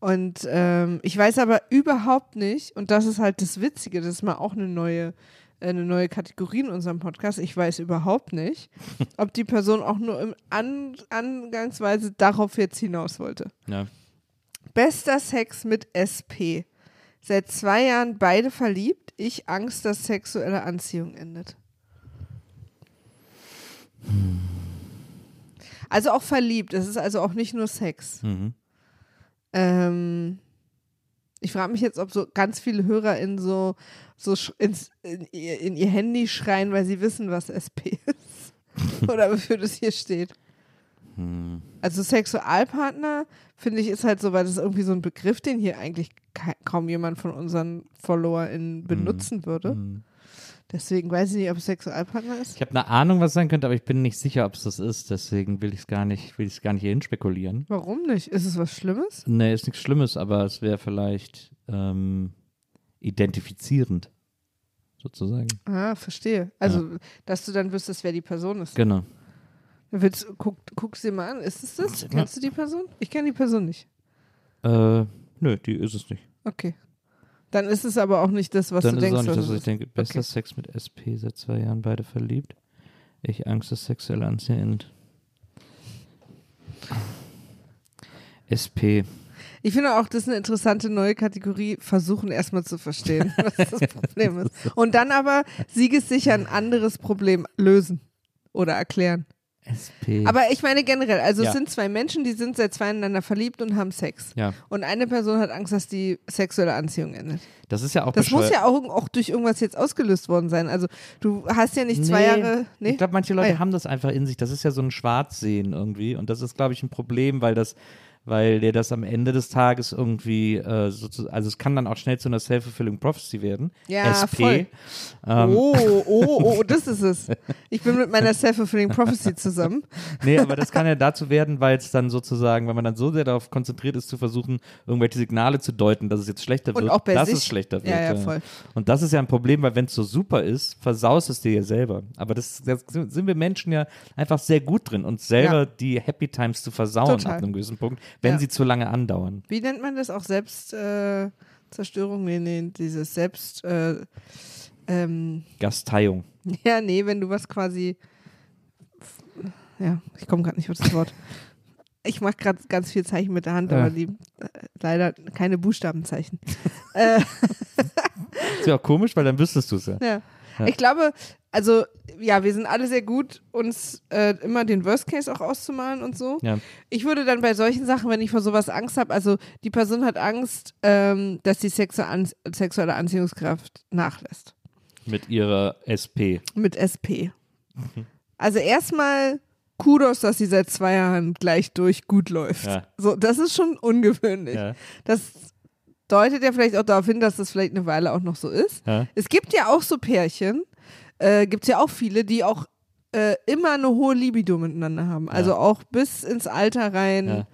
Und ähm, ich weiß aber überhaupt nicht, und das ist halt das Witzige, das ist mal auch eine neue, eine neue Kategorie in unserem Podcast. Ich weiß überhaupt nicht, ob die Person auch nur im An Angangsweise darauf jetzt hinaus wollte. Ja. Bester Sex mit SP. Seit zwei Jahren beide verliebt. Ich Angst, dass sexuelle Anziehung endet. Also auch verliebt. Es ist also auch nicht nur Sex. Mhm. Ähm, ich frage mich jetzt, ob so ganz viele HörerInnen so, so ins, in, ihr, in ihr Handy schreien, weil sie wissen, was SP ist. Oder wofür das hier steht. Hm. Also Sexualpartner, finde ich, ist halt so, weil das ist irgendwie so ein Begriff, den hier eigentlich ka kaum jemand von unseren FollowerInnen benutzen würde. Hm. Deswegen weiß ich nicht, ob es Sexualpartner ist. Ich habe eine Ahnung, was es sein könnte, aber ich bin nicht sicher, ob es das ist. Deswegen will ich es gar nicht, will ich es gar nicht hierhin spekulieren. Warum nicht? Ist es was Schlimmes? Nee, ist nichts Schlimmes, aber es wäre vielleicht ähm, identifizierend, sozusagen. Ah, verstehe. Also, dass du dann wüsstest, wer die Person ist. Genau. Willst, guck, guck's dir mal an. Ist es das? Ja. Kennst du die Person? Ich kenne die Person nicht. Äh, nö, die ist es nicht. Okay. Dann ist es aber auch nicht das, was Dann du ist es denkst. auch nicht, was ich denke, bester Okay. Sex mit SP, seit zwei Jahren beide verliebt. Ich Angst, dass sexuelle Anziehung endet. SP. Ich finde auch, das ist eine interessante neue Kategorie. Versuchen erstmal zu verstehen, was das Problem ist. Und dann aber siegessicher ein anderes Problem lösen. oder erklären. SP. Aber ich meine generell, also Ja. es sind zwei Menschen, die sind seit zweieinander verliebt und haben Sex. ja, Und eine Person hat Angst, dass die sexuelle Anziehung endet. das ist ja auch Das muss ja auch, auch durch irgendwas jetzt ausgelöst worden sein. Also du hast ja nicht zwei Nee, Jahre. Nee? Ich glaube, manche Leute Ah, ja. haben das einfach in sich. Das ist ja so ein Schwarzsehen irgendwie. Und das ist, glaube ich, ein Problem, weil das, weil dir das am Ende des Tages irgendwie, äh, sozu- also es kann dann auch schnell zu einer Self-Fulfilling Prophecy werden. Ja, SP. voll. Ähm, Oh, oh, oh, das ist es. Ich bin mit meiner Self-Fulfilling Prophecy zusammen. Nee, aber das kann ja dazu werden, weil es dann sozusagen, wenn man dann so sehr darauf konzentriert ist, zu versuchen, irgendwelche Signale zu deuten, dass es jetzt schlechter Und wird, auch bei dass sich. es schlechter wird. Ja, ja, voll. Und das ist ja ein Problem, weil wenn es so super ist, versaust es dir ja selber. Aber das, das sind wir Menschen ja einfach sehr gut drin, uns selber Ja. die Happy Times zu versauen Total. ab einem gewissen Punkt, wenn Ja. sie zu lange andauern. Wie nennt man das auch? Selbstzerstörung? Äh, nee, nee, dieses Selbst. Äh, ähm, Gasteiung. ja, nee, wenn du was quasi. Ja, ich komme gerade nicht auf das Wort. Ich mache gerade ganz viel Zeichen mit der Hand, Ja. aber die äh, leider keine Buchstabenzeichen. äh, Ist ja auch komisch, weil dann wüsstest du es ja. Ja. Ja. Ich glaube, also ja, wir sind alle sehr gut, uns äh, immer den Worst Case auch auszumalen und so. Ja. Ich würde dann bei solchen Sachen, wenn ich vor sowas Angst habe, also die Person hat Angst, ähm, dass die sexu an sexuelle Anziehungskraft nachlässt. Mit ihrer SP. Mit SP. Also erstmal Kudos, dass sie seit zwei Jahren gleich durch gut läuft. Ja. So, das ist schon ungewöhnlich. Ja. Das deutet ja vielleicht auch darauf hin, dass das vielleicht eine Weile auch noch so ist. Ja. Es gibt ja auch so Pärchen, äh, gibt es ja auch viele, die auch äh, immer eine hohe Libido miteinander haben. Also auch bis ins Alter rein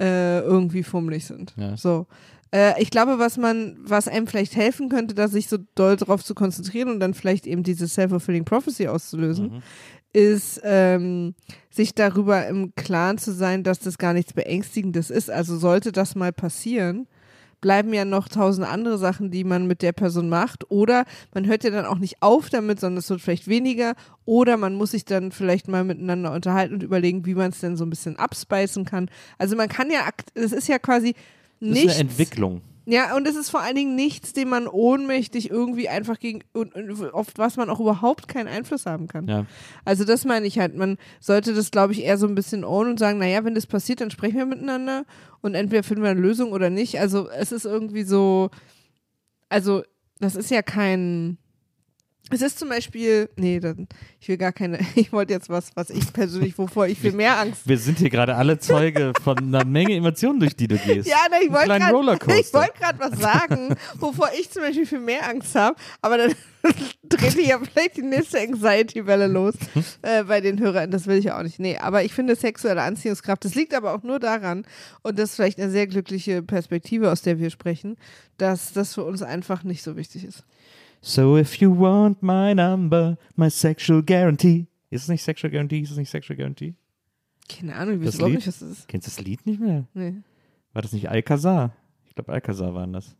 äh, irgendwie fummelig sind. So. Äh, ich glaube, was man, was einem vielleicht helfen könnte, da sich so doll drauf zu konzentrieren und dann vielleicht eben diese Self-Fulfilling Prophecy auszulösen, Mhm. ist, ähm, sich darüber im Klaren zu sein, dass das gar nichts Beängstigendes ist. Also sollte das mal passieren, bleiben ja noch tausend andere Sachen, die man mit der Person macht. Oder man hört ja dann auch nicht auf damit, sondern es wird vielleicht weniger. Oder man muss sich dann vielleicht mal miteinander unterhalten und überlegen, wie man es denn so ein bisschen abspeisen kann. Also man kann ja, es ist ja quasi Das ist eine Entwicklung. Ja, und es ist vor allen Dingen nichts, dem man ohnmächtig irgendwie einfach gegen, und, und auf was man auch überhaupt keinen Einfluss haben kann. Ja. Also das meine ich halt, man sollte das, glaube ich, eher so ein bisschen ownen und sagen, naja, wenn das passiert, dann sprechen wir miteinander und entweder finden wir eine Lösung oder nicht. Also es ist irgendwie so, also das ist ja kein, es ist zum Beispiel, nee, dann, ich will gar keine, ich wollte jetzt was, was ich persönlich, wovor ich viel mehr Angst Wir sind hier gerade alle Zeuge von einer Menge Emotionen, durch die du gehst. Ja, na, ich wollte gerade wollt was sagen, wovor ich zum Beispiel viel mehr Angst habe, aber dann dreht ja vielleicht die nächste Anxiety-Welle los äh, bei den Hörern. Das will ich auch nicht. Nee, aber ich finde sexuelle Anziehungskraft, das liegt aber auch nur daran, und das ist vielleicht eine sehr glückliche Perspektive, aus der wir sprechen, dass das für uns einfach nicht so wichtig ist. So if you want my number, my sexual guarantee. Ist es nicht Sexual Guarantee? Ist es nicht Sexual Guarantee? Keine Ahnung, ich weiß überhaupt nicht, was das ist. Kennst du das Lied nicht mehr? Nee. War das nicht Alcazar? Ich glaube, Alcazar waren das.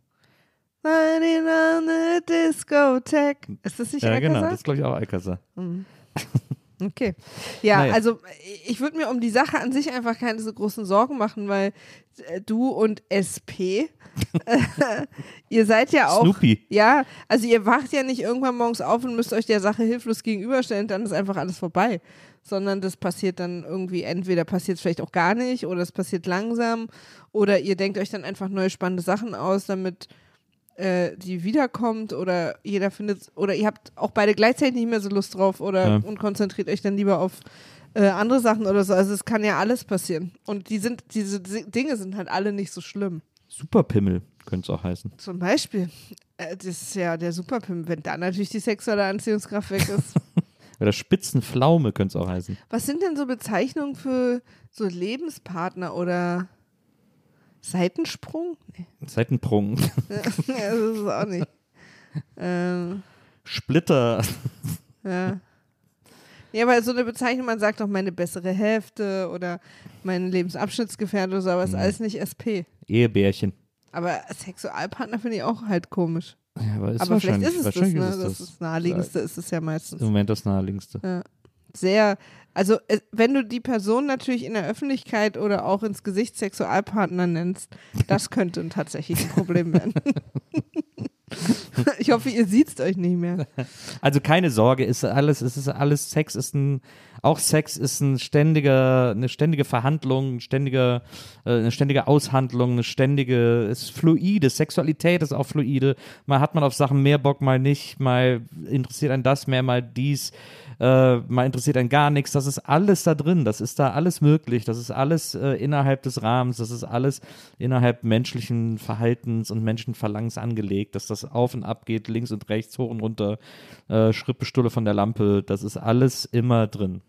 Running on the discotheque. Ist das nicht ja, genau. Alcazar? Das ist, glaube ich, auch Alcazar. Okay. Ja, Naja. also ich würde mir um die Sache an sich einfach keine so großen Sorgen machen, weil äh, du und SP, äh, ihr seid ja auch. Snoopy. Ja, also ihr wacht ja nicht irgendwann morgens auf und müsst euch der Sache hilflos gegenüberstellen, dann ist einfach alles vorbei. Sondern das passiert dann irgendwie, entweder passiert es vielleicht auch gar nicht oder es passiert langsam oder ihr denkt euch dann einfach neue spannende Sachen aus, damit äh, die wiederkommt oder jeder findet oder ihr habt auch beide gleichzeitig nicht mehr so Lust drauf oder Ja. und konzentriert euch dann lieber auf äh, andere Sachen oder so. Also es kann ja alles passieren. Und die sind, diese Dinge sind halt alle nicht so schlimm. Superpimmel könnte es auch heißen. Zum Beispiel, äh, das ist ja der Superpimp, wenn da natürlich die sexuelle Anziehungskraft weg ist. Oder Spitzenpflaume könnte es auch heißen. Was sind denn so Bezeichnungen für so Lebenspartner oder Seitensprung? Nee, Seitenprung. ja, das ist es auch nicht. ähm, Splitter. ja. Ja, aber so eine Bezeichnung, man sagt doch meine bessere Hälfte oder mein Lebensabschnittsgefährte oder so, aber ist Mhm. alles nicht SP. Ehebärchen. Aber Sexualpartner finde ich auch halt komisch. Ja, aber ist aber vielleicht ist es das, ne? ist Das das. ist das naheliegendste, ist es ja meistens. Im Moment das naheliegendste. sehr, also äh, wenn du die Person natürlich in der Öffentlichkeit oder auch ins Gesicht Sexualpartner nennst, das könnte tatsächlich ein Problem werden. Ich hoffe, ihr sieht's euch nicht mehr. Also keine Sorge, ist alles, es ist alles, Sex ist ein, auch Sex ist ein ständiger, eine ständige Verhandlung, ein ständiger, äh, eine ständige Aushandlung, eine ständige, ist fluide, Sexualität ist auch fluide. Mal hat man auf Sachen mehr Bock, mal nicht, mal interessiert einen das mehr, mal dies, äh, mal interessiert einen gar nichts. Das ist alles da drin, das ist da alles möglich, das ist alles äh, innerhalb des Rahmens, das ist alles innerhalb menschlichen Verhaltens und Menschenverlangens angelegt, dass das auf und ab geht, links und rechts, hoch und runter, äh, Schrittbestulle von der Lampe, das ist alles immer drin.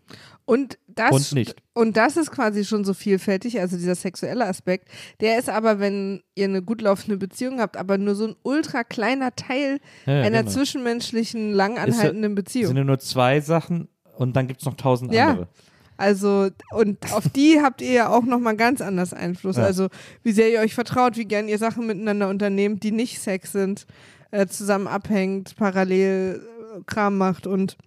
Und das, Und nicht. und das ist quasi schon so vielfältig, also dieser sexuelle Aspekt. Der ist aber, wenn ihr eine gut laufende Beziehung habt, aber nur so ein ultra kleiner Teil Ja, ja, einer genau. zwischenmenschlichen, lang anhaltenden Beziehung. sind ja nur zwei Sachen und dann gibt es noch tausend Ja. Also, und auf die habt ihr ja auch nochmal ganz anders Einfluss. Ja. Also, wie sehr ihr euch vertraut, wie gern ihr Sachen miteinander unternehmt, die nicht Sex sind, äh, zusammen abhängt, parallel äh, Kram macht und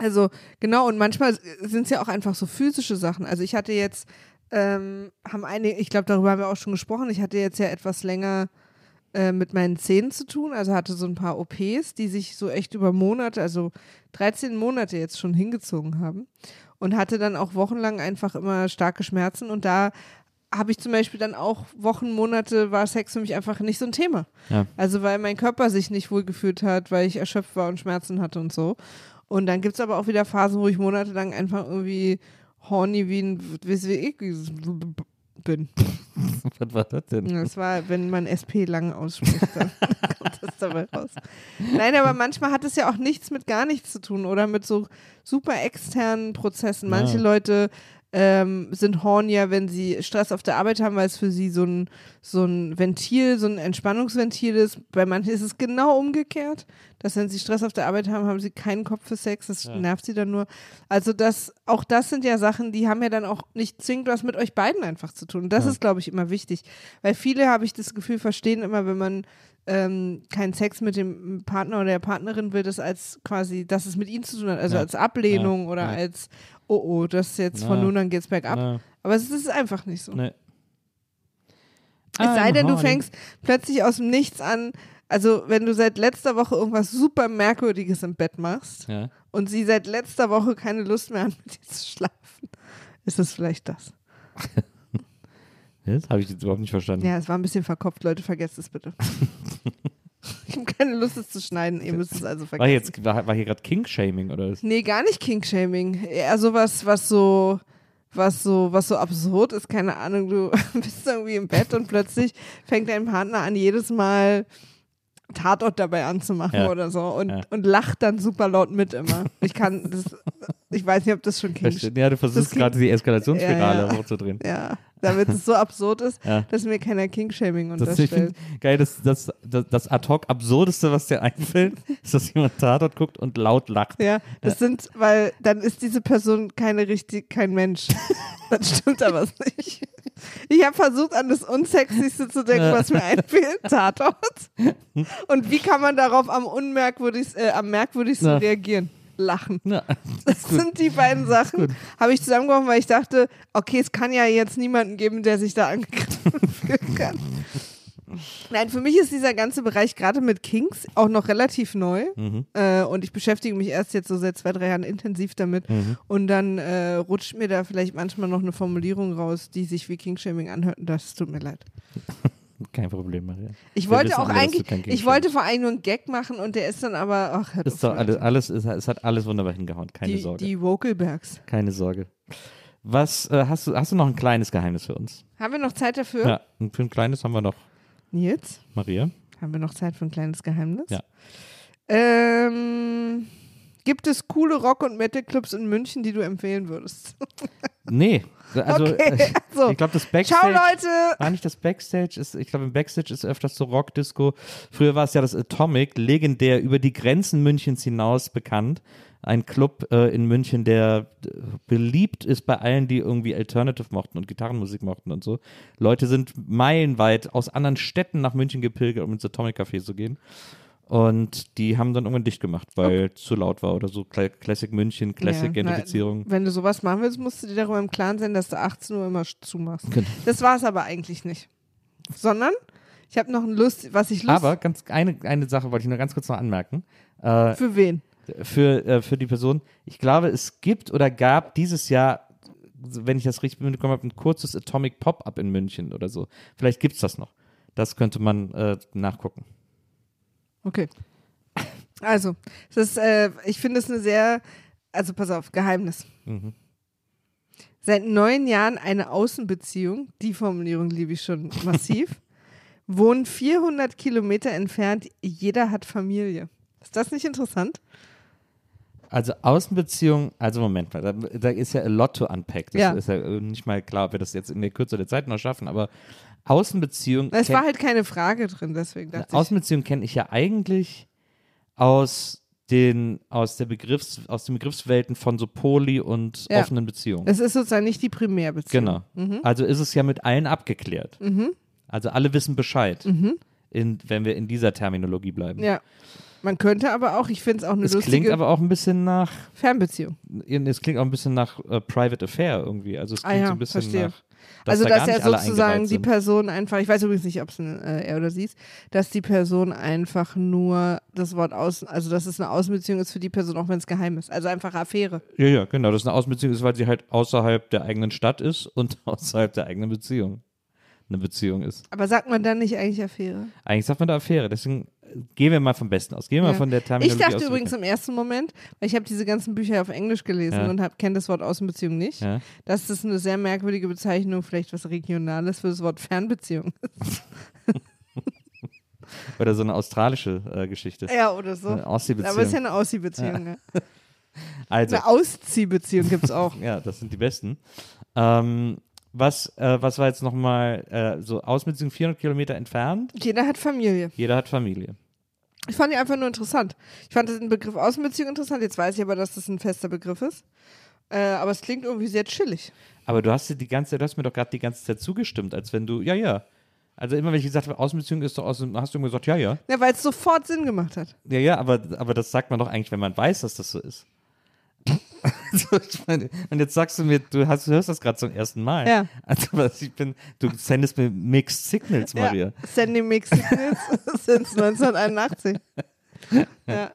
also, genau, und manchmal sind es ja auch einfach so physische Sachen. Also, ich hatte jetzt, ähm, haben einige, ich glaube, darüber haben wir auch schon gesprochen, ich hatte jetzt ja etwas länger äh, mit meinen Zähnen zu tun, also hatte so ein paar OPs, die sich so echt über Monate, also 13 Monate jetzt schon hingezogen haben und hatte dann auch wochenlang einfach immer starke Schmerzen und da habe ich zum Beispiel dann auch Wochen, Monate war Sex für mich einfach nicht so ein Thema. Ja. Also weil mein Körper sich nicht wohl gefühlt hat, weil ich erschöpft war und Schmerzen hatte und so. Und dann gibt es aber auch wieder Phasen, wo ich monatelang einfach irgendwie horny wie ein weiß wie ich bin. Was war das denn? Das war, wenn man SP lang ausspricht, dann kommt das dabei raus. Nein, aber manchmal hat es ja auch nichts mit gar nichts zu tun oder mit so super externen Prozessen. Manche Ja. Leute ähm, sind hornier, wenn sie Stress auf der Arbeit haben, weil es für sie so ein, so ein Ventil, so ein Entspannungsventil ist. Bei manchen ist es genau umgekehrt, dass wenn sie Stress auf der Arbeit haben, haben sie keinen Kopf für Sex, das nervt sie dann nur. Also das, auch das sind ja Sachen, die haben ja dann auch nicht zwingend was mit euch beiden einfach zu tun. Das ist, glaube ich, immer wichtig. Weil viele, habe ich das Gefühl, verstehen immer, wenn man ähm, keinen Sex mit dem Partner oder der Partnerin will, das als quasi, dass es mit ihnen zu tun hat, also Ja. als Ablehnung Ja. oder Ja. als, oh oh, das ist jetzt von Na. nun an geht's bergab. Na, Aber es ist einfach nicht so. nee. Es sei denn, du fängst plötzlich aus dem Nichts an, also wenn du seit letzter Woche irgendwas super Merkwürdiges im Bett machst Ja. und sie seit letzter Woche keine Lust mehr hat, mit dir zu schlafen, ist es vielleicht das. Das habe ich jetzt überhaupt nicht verstanden. Ja, es war ein bisschen verkopft, Leute, vergesst es bitte. ich habe keine Lust, es zu schneiden, ihr müsst es also vergessen. War, jetzt, war, war hier gerade King-Shaming oder was? Nee, gar nicht King-Shaming. Eher sowas, was so, was so, was so absurd ist, keine Ahnung, du bist irgendwie im Bett und plötzlich fängt dein Partner an, jedes Mal Tatort dabei anzumachen Ja. oder so und, Ja. und lacht dann super laut mit immer. Ich kann das, ich weiß nicht, ob das schon King. Ja, du versuchst gerade die Eskalationsspirale ja. hochzudrehen. Ja, damit es so absurd ist, Ja. dass mir keiner King-Shaming Das, unterstellt. find, geil, das, das, das, das ad hoc absurdeste, was dir einfällt, ist, dass jemand Tatort guckt und laut lacht. Ja, das sind, weil dann ist diese Person keine richtig, kein Mensch. dann stimmt da was nicht. Ich habe versucht, an das Unsexyste zu denken, Ja. was mir einfällt, Tatort. Und wie kann man darauf am unmerkwürdigsten, äh, am merkwürdigsten Ja. reagieren? Lachen. Ja. Das sind die beiden Sachen, habe ich zusammengeworfen, weil ich dachte, okay, es kann ja jetzt niemanden geben, der sich da angegriffen fühlen kann. Nein, für mich ist dieser ganze Bereich gerade mit Kings auch noch relativ neu. Mhm. Äh, und ich beschäftige mich erst jetzt so seit zwei, drei Jahren intensiv damit. Mhm. Und dann äh, rutscht mir da vielleicht manchmal noch eine Formulierung raus, die sich wie Kingshaming anhört. Und das tut mir leid. Kein Problem, Maria. Ich wollte wissen auch alle, eigentlich, ich wollte vor allem nur einen Gag machen und der ist dann aber, ach, hört Ist doch alles, alles ist, es hat alles wunderbar hingehauen. Keine die, Sorge. die Vocalbergs. Keine Sorge. Was äh, hast du? Hast du noch ein kleines Geheimnis für uns? Haben wir noch Zeit dafür? Ja, für ein kleines haben wir noch Nils? Maria. Haben wir noch Zeit für ein kleines Geheimnis? Ja. Ähm, gibt es coole Rock- und Metal-Clubs in München, die du empfehlen würdest? Nee, also Okay, also, ich glaube das Backstage. Ciao, Leute! War nicht das Backstage? Ist, ich glaube, im Backstage ist öfters so Rockdisco. Früher war es ja das Atomic, legendär über die Grenzen Münchens hinaus bekannt. Ein Club äh, in München, der äh, beliebt ist bei allen, die irgendwie Alternative mochten und Gitarrenmusik mochten und so. Leute sind meilenweit aus anderen Städten nach München gepilgert, um ins Atomic Café zu gehen. Und die haben dann irgendwann dicht gemacht, weil es zu laut war oder so. Cla Classic München, Classic Ja, na, Gentrifizierung. Wenn du sowas machen willst, musst du dir darüber im Klaren sein, dass du 18 Uhr immer zumachst. Genau. Das war es aber eigentlich nicht. Sondern Ich habe noch ein Lust, was ich Lust Aber ganz eine, eine Sache wollte ich nur ganz kurz noch anmerken. Äh, für wen? für, äh, für die Person. Ich glaube, es gibt oder gab dieses Jahr, wenn ich das richtig mitbekommen habe, ein kurzes Atomic Pop-Up in München oder so. Vielleicht gibt es das noch. Das könnte man äh, nachgucken. Okay. Also, ist, äh, ich finde es eine sehr, also pass auf, Geheimnis. Mhm. Seit neun Jahren eine Außenbeziehung, die Formulierung liebe ich schon massiv, wohnen 400 Kilometer entfernt, jeder hat Familie. Ist das nicht interessant? Also Außenbeziehung, also Moment mal, da, da ist ja a lot to unpack. Das Ja. ist ja äh, nicht mal klar, ob wir das jetzt in der Kürze der Zeit noch schaffen, aber Außenbeziehung. Es war halt keine Frage drin, deswegen dachte ich. Außenbeziehung kenne ich ja eigentlich aus den aus der Begriffs aus den Begriffswelten von so Poly und Ja. offenen Beziehungen. Es ist sozusagen nicht die Primärbeziehung. Genau. Mhm. Also ist es ja mit allen abgeklärt. Also alle wissen Bescheid, in, wenn wir in dieser Terminologie bleiben. Mhm. Ja. Man könnte aber auch, ich finde es auch eine es lustige klingt aber auch ein bisschen nach, Fernbeziehung. es klingt auch ein bisschen nach äh, Private Affair irgendwie. Also es Ah klingt ja, so ein bisschen verstehe. nach, dass also, da dass er sozusagen die. Person einfach, ich weiß übrigens nicht, ob es äh, er oder sie ist, dass die Person einfach nur das Wort außen, also dass es eine Außenbeziehung ist für die Person, auch wenn es geheim ist. Also einfach Affäre. Ja, ja, genau. Das ist eine Außenbeziehung, ist, weil sie halt außerhalb der eigenen Stadt ist und außerhalb der eigenen Beziehung eine Beziehung ist. Aber sagt man dann nicht eigentlich Affäre? Eigentlich sagt man da Affäre, deswegen gehen wir mal vom Besten aus. Gehen wir Ja. mal von der Ich Terminologie dachte aus. übrigens im ersten Moment, weil ich habe diese ganzen Bücher auf Englisch gelesen Ja. und hab- kenne das Wort Außenbeziehung nicht, Ja. dass das eine sehr merkwürdige Bezeichnung, vielleicht was Regionales für das Wort Fernbeziehung ist. Oder so eine australische äh, Geschichte. Ja, oder so. Eine Ostseebeziehung. Aber es ist ja eine Ausziehbeziehung. Ja. Also, Eine Ausziehbeziehung gibt es auch. ja, das sind die besten. Ähm, was, äh, was war jetzt nochmal äh, so Außenbeziehung 400 Kilometer entfernt? Jeder hat Familie. Jeder hat Familie. Ich fand die einfach nur interessant. Ich fand den Begriff Außenbeziehung interessant. Jetzt weiß ich aber, dass das ein fester Begriff ist. Äh, aber es klingt irgendwie sehr chillig. Aber du hast die ganze, du hast mir doch gerade die ganze Zeit zugestimmt, als wenn du, ja, ja. Also immer wenn ich gesagt habe, Außenbeziehung ist doch außen, hast du immer gesagt, ja, ja. Ja, weil es sofort Sinn gemacht hat. Ja, ja, aber, aber das sagt man doch eigentlich, wenn man weiß, dass das so ist. Also, meine, und jetzt sagst du mir, du, hast, du hörst das gerade zum ersten Mal. Ja. Also ich bin, du sendest mir Mixed Signals, Maria. Ja. Sandy Mix since 1981. Ja.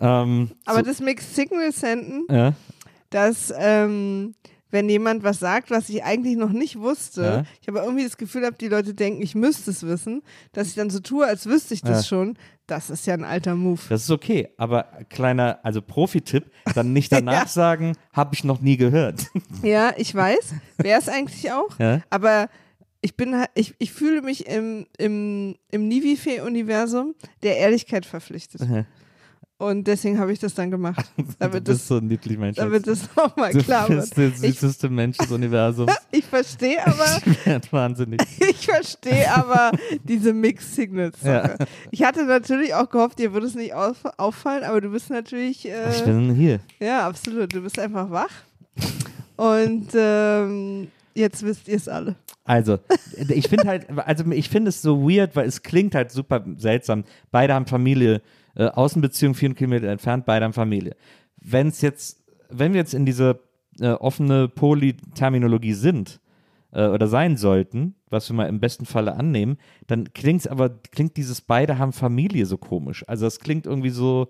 Ähm, Aber so, das Mixed Signal senden, ja, dass ähm, wenn jemand was sagt, was ich eigentlich noch nicht wusste, Ja. ich aber irgendwie das Gefühl habe, die Leute denken, ich müsste es wissen, dass ich dann so tue, als wüsste ich das Ja. schon, das ist ja ein alter Move. das ist okay. Aber kleiner, also Profi-Tipp, dann nicht danach Ja. sagen, habe ich noch nie gehört. Ja, ich weiß, wäre es eigentlich auch, Ja. aber ich bin halt- ich, ich fühle mich im, im, im Nivife-Universum der Ehrlichkeit verpflichtet. Und deswegen habe ich das dann gemacht. du Damit bist das, so ein niedlich Mensch. damit das nochmal du klar bist wird. der Ich, süßeste Mensch des Universums. ich verstehe aber, Ich werd wahnsinnig. ich verstehe aber diese Mix-Signals-Sache. Ja. Ich hatte natürlich auch gehofft, dir würde es nicht auf, auffallen, aber du bist natürlich, Ich äh, bin hier. ja, absolut, du bist einfach wach. Und ähm, jetzt wisst ihr es alle. Also, ich finde halt, also ich finde es so weird, weil es klingt halt super seltsam. Beide haben Familie, äh, Außenbeziehung 400 Kilometer entfernt, beide haben Familie. Wenn es jetzt, wenn wir jetzt in diese äh, offene Polyterminologie sind äh, oder sein sollten, was wir mal im besten Falle annehmen, dann klingt es aber, klingt dieses beide haben Familie so komisch. Also das klingt irgendwie so,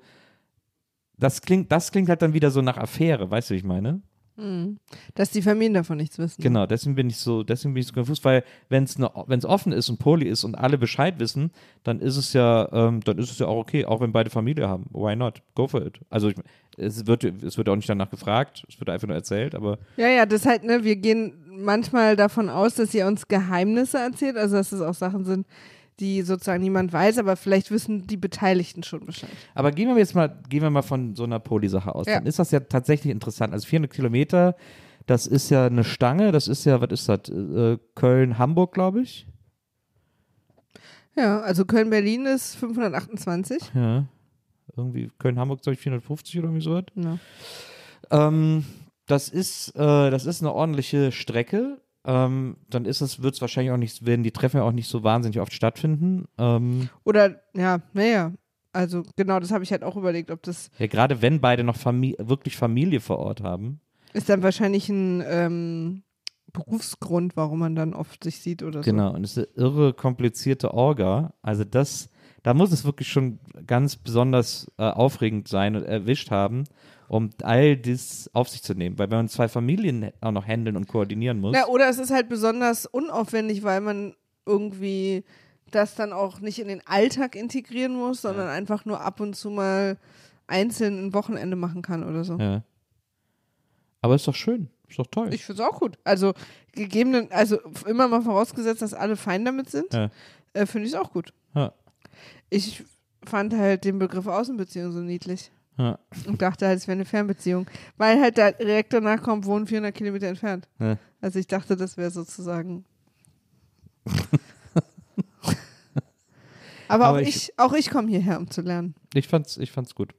das klingt, das klingt halt dann wieder so nach Affäre, weißt du, wie ich meine? Dass die Familien davon nichts wissen. Genau, deswegen bin ich so, deswegen bin ich so konfus, weil wenn es wenn's offen ist und Poly ist und alle Bescheid wissen, dann ist es ja, ähm, dann ist es ja auch okay, auch wenn beide Familie haben. Why not? Go for it. Also ich, es wird, es wird auch nicht danach gefragt, es wird einfach nur erzählt, aber Ja, ja, das halt, ne, wir gehen manchmal davon aus, dass ihr uns Geheimnisse erzählt, also dass es auch Sachen sind, die sozusagen niemand weiß, aber vielleicht wissen die Beteiligten schon Bescheid. Aber gehen wir jetzt mal, gehen wir mal von so einer Poly-Sache aus. Ja. Dann ist das ja tatsächlich interessant. Also 400 Kilometer, das ist ja eine Stange, das ist ja, was ist das? Äh, Köln, Hamburg, glaube ich. Ja, also Köln-Berlin ist 528. Ja. Irgendwie Köln-Hamburg, glaube ich, 450 oder irgendwie so was. Ja. Ähm, das ist, äh, das ist eine ordentliche Strecke. Ähm, dann ist es, wird es wahrscheinlich auch nicht, werden die Treffen ja auch nicht so wahnsinnig oft stattfinden. Ähm, Oder, ja, naja, also genau, das habe ich halt auch überlegt, ob das ja, gerade wenn beide noch Famili wirklich Familie vor Ort haben. ist dann wahrscheinlich ein ähm, Berufsgrund, warum man dann oft sich sieht oder so. Genau, und es ist eine irre komplizierte Orga. Also das, da muss es wirklich schon ganz besonders äh, aufregend sein und erwischt haben, um all das auf sich zu nehmen. Weil wenn man zwei Familien auch noch handeln und koordinieren muss. Na, oder es ist halt besonders unaufwendig, weil man irgendwie das dann auch nicht in den Alltag integrieren muss, sondern einfach nur ab und zu mal einzeln ein Wochenende machen kann oder so. ja. Aber ist doch schön. Ist doch toll. Ich finde es auch gut. Also gegebenen, also immer mal vorausgesetzt, dass alle fein damit sind, Ja. äh, finde ich es auch gut. Ja. Ich fand halt den Begriff Außenbeziehung so niedlich Ja. und dachte halt, es wäre eine Fernbeziehung, weil halt da direkt danach kommt, wohnen 400 Kilometer entfernt. Ja. Also ich dachte, das wäre sozusagen. Aber, Aber auch ich- ich, auch ich komme hierher, um zu lernen. Ich fand's, ich fand's gut.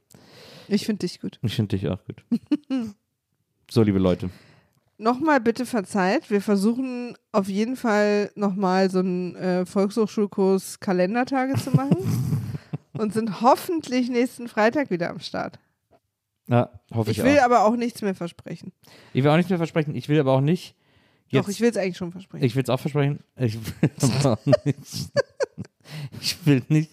Ich finde dich gut. Ich finde dich auch gut. so, liebe Leute. Nochmal bitte verzeiht. Wir versuchen auf jeden Fall nochmal so einen äh, Volkshochschulkurs Kalendertage zu machen und sind hoffentlich nächsten Freitag wieder am Start. Ja, hoffe ich, Ich will auch. aber auch nichts mehr versprechen. Ich will auch nichts mehr versprechen. Ich will aber auch nicht. Jetzt, Doch, ich will es eigentlich schon versprechen. Ich will es auch versprechen. Ich will aber auch nicht. ich will nicht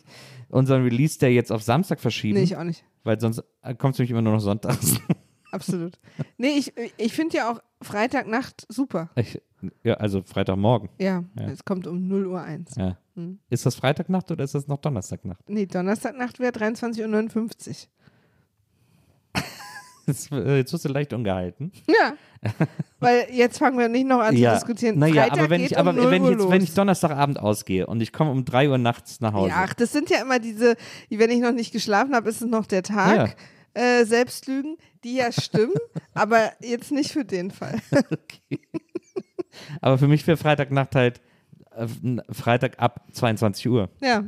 unseren Release Day jetzt auf Samstag verschieben, nee, ich auch nicht. weil sonst kommt es nämlich immer nur noch sonntags. Absolut. Nee, ich, ich finde ja auch Freitagnacht super. Ich, ja, also Freitagmorgen. Ja, Ja. es kommt um 0 Uhr 1. Ja. Hm. Ist das Freitagnacht oder ist das noch Donnerstagnacht? Nee, Donnerstagnacht wäre 23.59 Uhr. Jetzt, äh, jetzt wirst du leicht ungehalten. Ja. Weil jetzt fangen wir nicht noch an zu diskutieren. Naja, Freitag aber wenn ich, aber um 0 wenn ich jetzt, wenn ich Donnerstagabend ausgehe und ich komme um 3 Uhr nachts nach Hause. Ja, ach, das sind ja immer diese, die, wenn ich noch nicht geschlafen habe, ist es noch der Tag. Äh, Selbstlügen, die ja stimmen, aber jetzt nicht für den Fall. Aber für mich wäre Freitagnacht halt Freitag ab 22 Uhr. ja,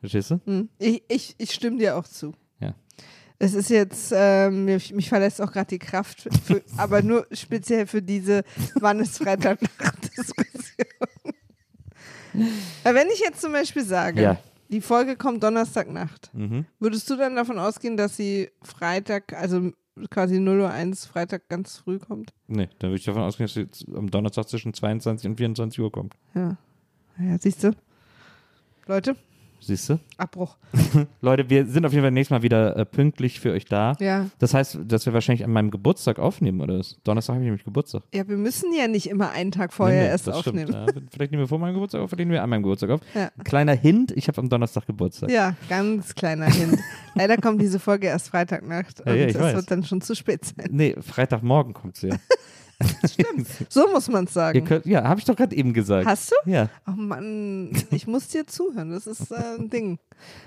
Verstehst du? hm. ich, ich, ich stimme dir auch zu. Ja. Es ist jetzt, ähm, mich, mich verlässt auch gerade die Kraft, für, aber nur speziell für diese Wann ist Freitagnacht-Diskussion. Wenn ich jetzt zum Beispiel sage, Ja. die Folge kommt Donnerstagnacht, Mhm. würdest du dann davon ausgehen, dass sie Freitag, also quasi 0 Uhr 1 Freitag ganz früh kommt? Nee, dann würde ich davon ausgehen, dass sie jetzt am Donnerstag zwischen 22 und 24 Uhr kommt. Ja. Ja, siehst du? Leute, Siehst du? Abbruch. Leute, wir sind auf jeden Fall nächstes Mal wieder äh, pünktlich für euch da. Ja. Das heißt, dass wir wahrscheinlich an meinem Geburtstag aufnehmen, oder? was? Donnerstag habe ich nämlich Geburtstag. Ja, wir müssen ja nicht immer einen Tag vorher Nee, nee, erst aufnehmen. Stimmt, ja. Vielleicht nehmen wir vor meinem Geburtstag auf, vielleicht nehmen wir an meinem Geburtstag auf. Ja. Kleiner Hint, ich habe am Donnerstag Geburtstag. Ja, ganz kleiner Hint. Leider kommt diese Folge erst Freitagnacht und Ja, ja, es wird dann schon zu spät sein. Nee, Freitagmorgen kommt sie ja. So muss man es sagen. könnt, ja, habe ich doch gerade eben gesagt. Hast du? Ja. Oh Mann, ich muss dir zuhören. Das ist äh, ein Ding.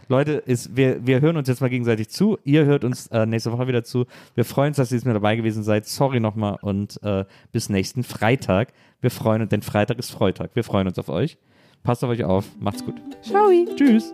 Leute, ist, wir, wir hören uns jetzt mal gegenseitig zu. Ihr hört uns äh, nächste Woche wieder zu. Wir freuen uns, dass ihr jetzt mit dabei gewesen seid. Sorry nochmal und äh, bis nächsten Freitag. Wir freuen uns, denn Freitag ist Freitag. Wir freuen uns auf euch. Passt auf euch auf. Macht's gut. Ciao. Tschüss.